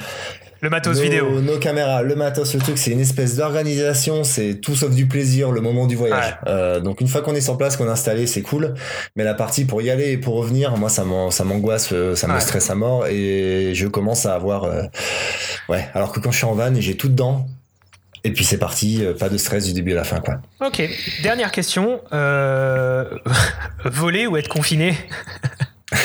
Le matos nos, vidéo. nos caméras, le matos, le truc, c'est une espèce d'organisation, c'est tout sauf du plaisir, le moment du voyage. Euh, donc une fois qu'on est sur place, qu'on est installé, c'est cool. Mais la partie pour y aller et pour revenir, moi ça m'angoisse, euh, ça me Ouais. stresse à mort et je commence à avoir, euh, ouais. Alors que quand je suis en van et j'ai tout dedans. Et puis c'est parti, pas de stress du début à la fin, quoi. Ok, dernière question. Euh... Voler ou être confiné?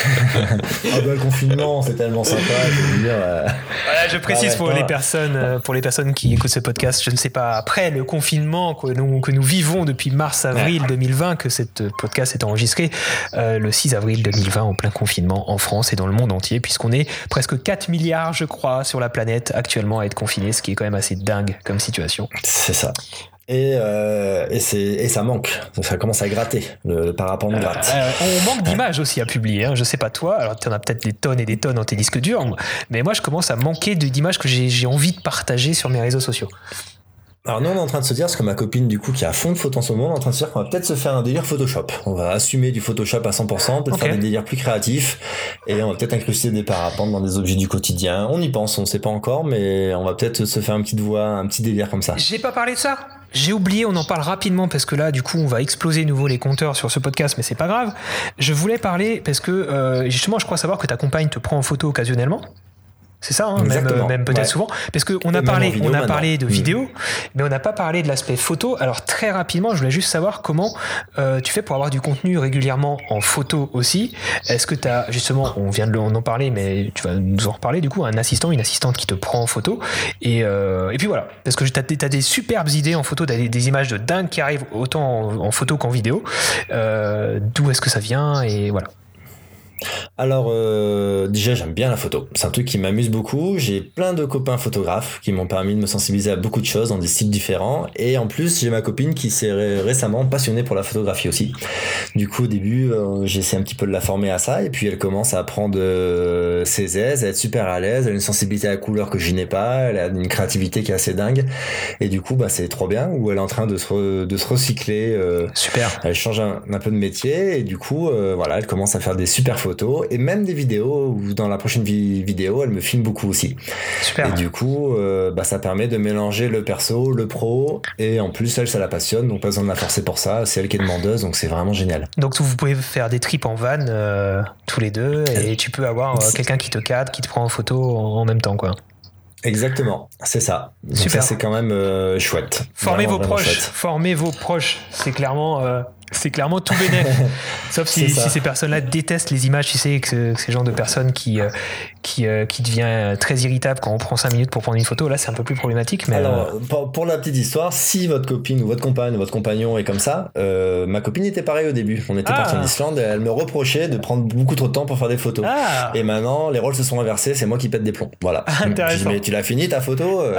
Ah bah le confinement, c'est tellement sympa, je dire. euh, Voilà, je précise Ah pour, les personnes, euh, pour les personnes qui écoutent ce podcast, je ne sais pas, après le confinement que nous, que nous vivons depuis mars-avril 2020, que cette podcast est enregistré euh, le 6 avril 2020 en plein confinement en France et dans le monde entier, puisqu'on est presque 4 milliards, je crois, sur la planète actuellement à être confinés, ce qui est quand même assez dingue comme situation. c'est ça. Et, euh, et, c'est, et ça manque, ça commence à gratter, le, parapente gratte. Euh, on manque d'images aussi à publier. Hein. Je sais pas toi, alors tu en as peut-être des tonnes et des tonnes dans tes disques durs, mais moi je commence à manquer d'images que j'ai envie de partager sur mes réseaux sociaux. Alors nous on est en train de se dire, parce que ma copine du coup qui a fond de photos en ce moment, on est en train de se dire qu'on va peut-être se faire un délire Photoshop. On va assumer du Photoshop à 100%, peut-être faire des délires plus créatifs, et on va peut-être incruster des parapentes dans des objets du quotidien. On y pense, on ne sait pas encore, mais on va peut-être se faire une petite voix, un petit délire comme ça. J'ai pas parlé de ça? J'ai oublié, on en parle rapidement parce que là, du coup, on va exploser nouveau les compteurs sur ce podcast, mais c'est pas grave. Je voulais parler parce que euh, justement, je crois savoir que ta compagne te prend en photo occasionnellement. C'est ça, hein, même, euh, même peut-être Ouais. souvent. Parce qu'on a parlé, vidéo on a maintenant. parlé de Mm. vidéo, mais on n'a pas parlé de l'aspect photo. Alors très rapidement, je voulais juste savoir comment euh, tu fais pour avoir du contenu régulièrement en photo aussi. Est-ce que tu as justement, on vient de le- on en parler, mais tu vas nous en reparler du coup, un assistant, une assistante qui te prend en photo. Et, euh, et puis voilà, parce que tu as, des superbes idées en photo, tu as des, des images de dingue qui arrivent autant en, en photo qu'en vidéo. Euh, D'où est-ce que ça vient Et voilà. Alors euh, déjà j'aime bien la photo, c'est un truc qui m'amuse beaucoup. J'ai plein de copains photographes qui m'ont permis de me sensibiliser à beaucoup de choses dans des styles différents. Et en plus j'ai ma copine qui s'est ré- récemment passionnée pour la photographie aussi. Du coup au début euh, j'ai essayé un petit peu de la former à ça et puis elle commence à prendre euh, ses aises, à être super à l'aise, elle a une sensibilité à la couleur que je n'ai pas, elle a une créativité qui est assez dingue. Et du coup bah c'est trop bien où elle est en train de se, re- de se recycler. euh, Super. elle change un, un peu de métier et du coup, euh, voilà, elle commence à faire des super photos et même des vidéos où dans la prochaine vi- vidéo, elle me filme beaucoup aussi. Super. Et du coup, euh, bah, ça permet de mélanger le perso, le pro et en plus, elle, ça la passionne, donc pas besoin de la forcer pour ça. C'est elle qui est demandeuse, donc c'est vraiment génial. Donc vous pouvez faire des trips en van euh, tous les deux et tu peux avoir euh, quelqu'un qui te cadre, qui te prend en photo en, en même temps quoi. Exactement, c'est ça. Donc Super. c'est quand même euh, chouette. Formez Vraiment, vos proches, chouette. formez vos proches, c'est clairement euh, c'est clairement tout bénéf. Sauf si, ces personnes-là détestent les images, tu sais, que ce- que ces genres de personnes qui, euh, qui, euh, qui devient très irritable quand on prend 5 minutes pour prendre une photo, là c'est un peu plus problématique. Mais euh, Alors, pour, pour la petite histoire, si votre copine ou votre compagne ou votre compagnon est comme ça, euh, ma copine était pareil au début. On était Ah. parti en Islande et elle me reprocchait de prendre beaucoup trop de temps pour faire des photos. ah, Et maintenant, les rôles se sont inversés, c'est moi qui pète des plombs. Voilà. Intéressant. Je dis, mais tu l'as fini ta photo euh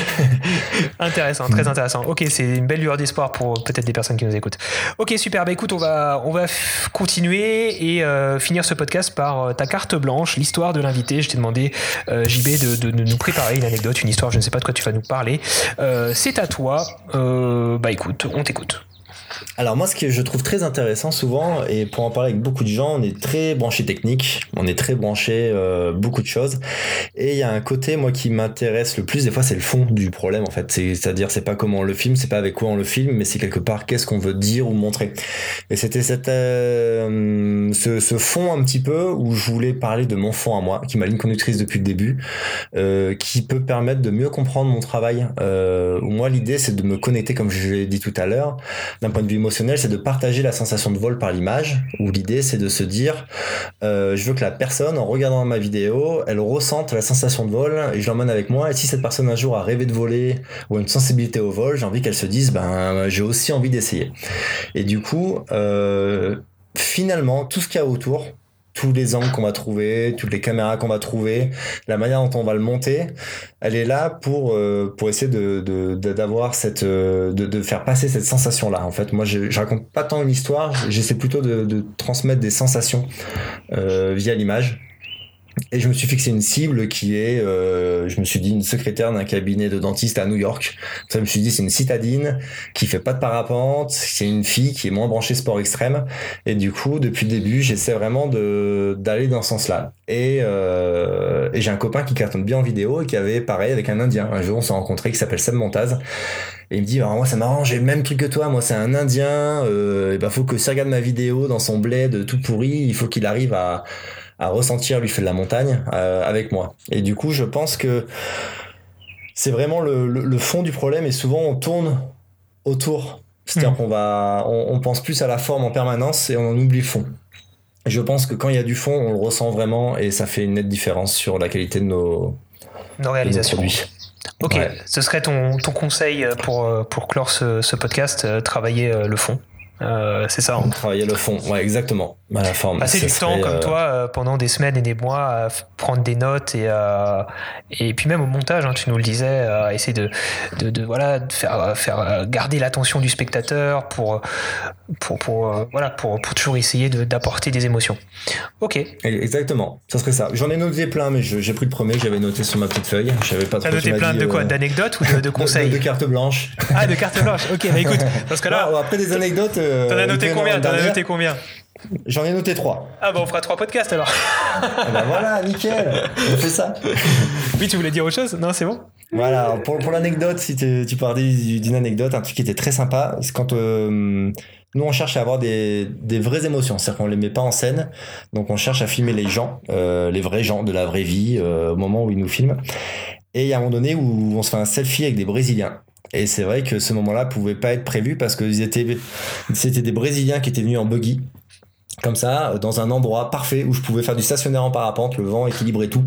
Intéressant, très intéressant. Ok, c'est une belle lueur d'espoir pour peut-être des personnes qui nous écoutent. Ok, super. Bah écoute, on va, on va continuer et euh, finir ce podcast par euh, ta carte blanche, l'histoire de l'invité. Je t'ai demandé, euh, JB, de, de- de nous préparer une anecdote, une histoire. Je ne sais pas de quoi tu vas nous parler. Euh, c'est à toi. Euh, bah écoute, on t'écoute. Alors moi, ce que je trouve très intéressant souvent, et pour en parler avec beaucoup de gens, on est très branché technique, on est très branché euh, beaucoup de choses, et il y a un côté moi qui m'intéresse le plus des fois, c'est le fond du problème en fait. C'est- C'est-à-dire, c'est pas comment on le filme, c'est pas avec quoi on le filme, mais c'est quelque part qu'est-ce qu'on veut dire ou montrer. Et c'était cette euh, ce, ce fond un petit peu où je voulais parler de mon fond à moi, qui est ma ligne conductrice depuis le début, euh, qui peut permettre de mieux comprendre mon travail. Euh, moi, l'idée, c'est de me connecter, comme je l'ai dit tout à l'heure, d'un point de émotionnel, c'est de partager la sensation de vol par l'image, où l'idée c'est de se dire, euh, je veux que la personne, en regardant ma vidéo, elle ressente la sensation de vol et je l'emmène avec moi. Et si cette personne un jour a rêvé de voler ou a une sensibilité au vol, j'ai envie qu'elle se dise, ben j'ai aussi envie d'essayer. Et du coup, euh, finalement, tout ce qu'il y a autour, tous les angles qu'on va trouver, toutes les caméras qu'on va trouver, la manière dont on va le monter, elle est là pour euh, pour essayer de d'avoir cette euh, de, de, faire passer cette sensation là. En fait, moi je, je raconte pas tant une histoire, j'essaie plutôt de, de, transmettre des sensations euh, via l'image. Et je me suis fixé une cible qui est, euh, je me suis dit, une secrétaire d'un cabinet de dentiste à New York. Ça, je me suis dit, c'est une citadine qui fait pas de parapente, c'est une fille qui est moins branchée sport extrême. Et du coup, depuis le début, j'essaie vraiment d'aller dans ce sens-là. Et, euh, et j'ai un copain qui cartonne bien en vidéo et qui avait pareil avec un Indien. Un jour, on s'est rencontrés qui s'appelle Sam Montaz. Et il me dit, alors moi, ça m'arrange, j'ai le même truc que toi. Moi, c'est un Indien. Euh, et ben, faut que s'il regarde ma vidéo dans son bled tout pourri, il faut qu'il arrive à à ressentir lui fait de la montagne euh, avec moi. Et du coup, je pense que c'est vraiment le, le, fond du problème et souvent on tourne autour. C'est-à-dire mmh. qu'on va, on, pense plus à la forme en permanence et on en oublie le fond. je pense que quand il y a du fond, on le ressent vraiment et ça fait une nette différence sur la qualité de nos, nos réalisations. ok, ce serait ton, ton, conseil pour, pour clore ce, ce podcast, euh, travailler euh, le fond. c'est ça. Hein? Travailler le fond, ouais, exactement. Bah, la forme. Passer du temps comme euh, toi euh, pendant des semaines et des mois à prendre des notes et et puis même au montage, hein, tu nous le disais, à essayer de, de, de voilà de faire faire garder l'attention du spectateur pour pour pour euh, voilà pour, pour toujours essayer d'apporter des émotions. Ok. Exactement, ça serait ça. J'en ai noté plein, mais j'ai pris le premier j'avais noté sur ma petite feuille. J'avais pas. T'as noté plein de quoi D'anecdotes ou de, de conseils de, cartes blanches. Ah, de cartes blanches. Ok, bah écoute, parce que là. après des anecdotes. T'en as noté combien? T'en as noté combien? J'en ai noté trois. Ah bah on fera trois podcasts alors. ah bah voilà, nickel. On fait ça. Oui, tu voulais dire autre chose? Non, c'est bon? Voilà, pour, pour l'anecdote, si tu parlais d'une anecdote, un truc qui était très sympa, c'est quand euh, nous on cherche à avoir des, des vraies émotions, c'est-à-dire qu'on les met pas en scène, donc on cherche à filmer les gens, euh, les vrais gens de la vraie vie euh, au moment où ils nous filment. Et il y a un moment donné où on se fait un selfie avec des Brésiliens. Et c'est vrai que ce moment-là pouvait pas être prévu parce que étaient, c'était des Brésiliens qui étaient venus en buggy comme ça, dans un endroit parfait où je pouvais faire du stationnaire en parapente, le vent équilibré tout.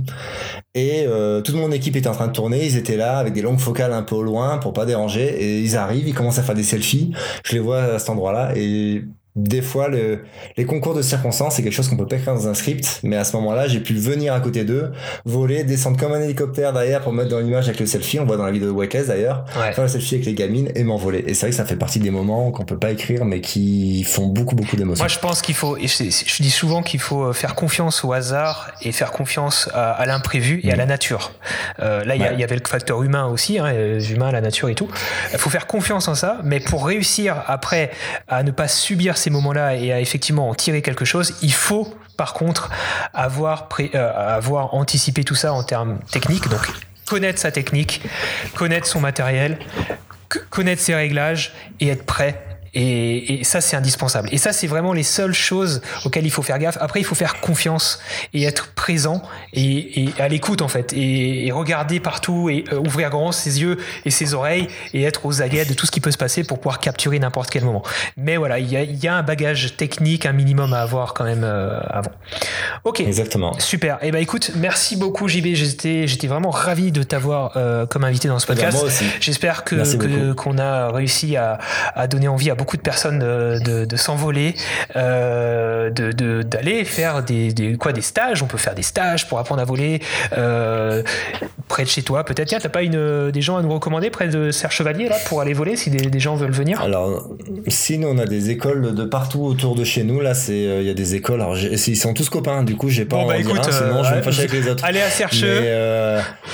Et euh, toute mon équipe était en train de tourner, ils étaient là avec des longues focales un peu au loin pour pas déranger, et ils arrivent, ils commencent à faire des selfies. Je les vois à cet endroit-là, et des fois, le, les concours de circonstances, c'est quelque chose qu'on peut pas écrire dans un script, mais à ce moment-là, j'ai pu venir à côté d'eux, voler, descendre comme un hélicoptère derrière pour mettre dans l'image avec le selfie, on voit dans la vidéo de Wakeless d'ailleurs, faire le selfie avec les gamines et m'envoler. Et c'est vrai que ça fait partie des moments qu'on peut pas écrire, mais qui font beaucoup, beaucoup d'émotions. Moi, je pense qu'il faut, je, dis souvent qu'il faut euh, faire confiance au hasard et faire confiance à, l'imprévu et à la mm. nature. Euh, là, il y, avait le facteur humain aussi, hein, les humains, la nature et tout. Il faut faire confiance en ça, mais pour réussir après à ne pas subir ces moments-là et à effectivement en tirer quelque chose, il faut par contre avoir, euh, avoir anticipé tout ça en termes techniques. Donc connaître sa technique, connaître son matériel, connaître ses réglages et être prêt et, et, ça, c'est indispensable. Et ça, c'est vraiment les seules choses auxquelles il faut faire gaffe. Après, il faut faire confiance et être présent et, et à l'écoute, en fait, et, et, regarder partout et euh, ouvrir grand ses yeux et ses oreilles et être aux aguets de tout ce qui peut se passer pour pouvoir capturer n'importe quel moment. Mais voilà, il y a, y a, un bagage technique, un minimum à avoir quand même euh, avant. Ok. Exactement. Super. Et eh ben, écoute, merci beaucoup, JB. J'étais, j'étais vraiment ravi de t'avoir euh, comme invité dans ce eh ben, podcast. moi aussi. J'espère que, qu'on a réussi à, à donner envie à beaucoup de personnes de, de, s'envoler, euh, de, d'aller faire des, des, quoi, des stages. On peut faire des stages pour apprendre à voler euh, près de chez toi. Peut-être, tiens, t'as pas une, des gens à nous recommander près de Serre Chevalier là pour aller voler si des, des gens veulent venir? Alors, si nous on a des écoles de partout autour de chez nous, là, c'est il y a des écoles. Alors, ils sont tous copains. Du coup, j'ai pas bon, bah, écoute, sinon je vais me fâcher avec les autres. Allez à Sercheux.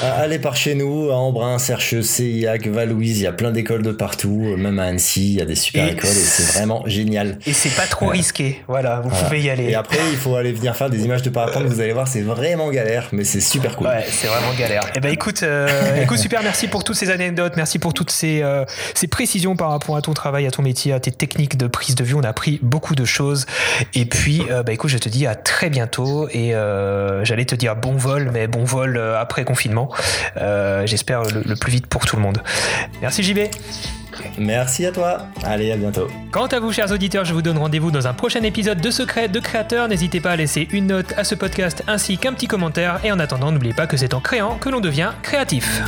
allez par chez nous, à Embrun, Sercheux, Seillac, Valouise. Il y a plein d'écoles de partout. Même à Annecy, il y a des super écoles c'est vraiment génial. Et c'est pas trop risqué, voilà, vous pouvez y aller. Et après, il faut aller venir faire des images de parapente, vous allez voir, c'est vraiment galère, mais c'est super cool. Ouais, c'est vraiment galère. Et eh ben écoute, euh, écoute, super, merci pour toutes ces anecdotes, merci pour toutes ces, euh, ces précisions par rapport à ton travail, à ton métier, à tes techniques de prise de vue. On a appris beaucoup de choses. Et puis, euh, bah écoute, je te dis à très bientôt. Et j'allais te dire bon vol, mais bon vol après confinement. J'espère le, le plus vite pour tout le monde. Merci JB. Merci à toi. Allez, à bientôt. Quant à vous, chers auditeurs, je vous donne rendez-vous dans un prochain épisode de Secret de Créateur. N'hésitez pas à laisser une note à ce podcast ainsi qu'un petit commentaire. Et en attendant, n'oubliez pas que c'est en créant que l'on devient créatif.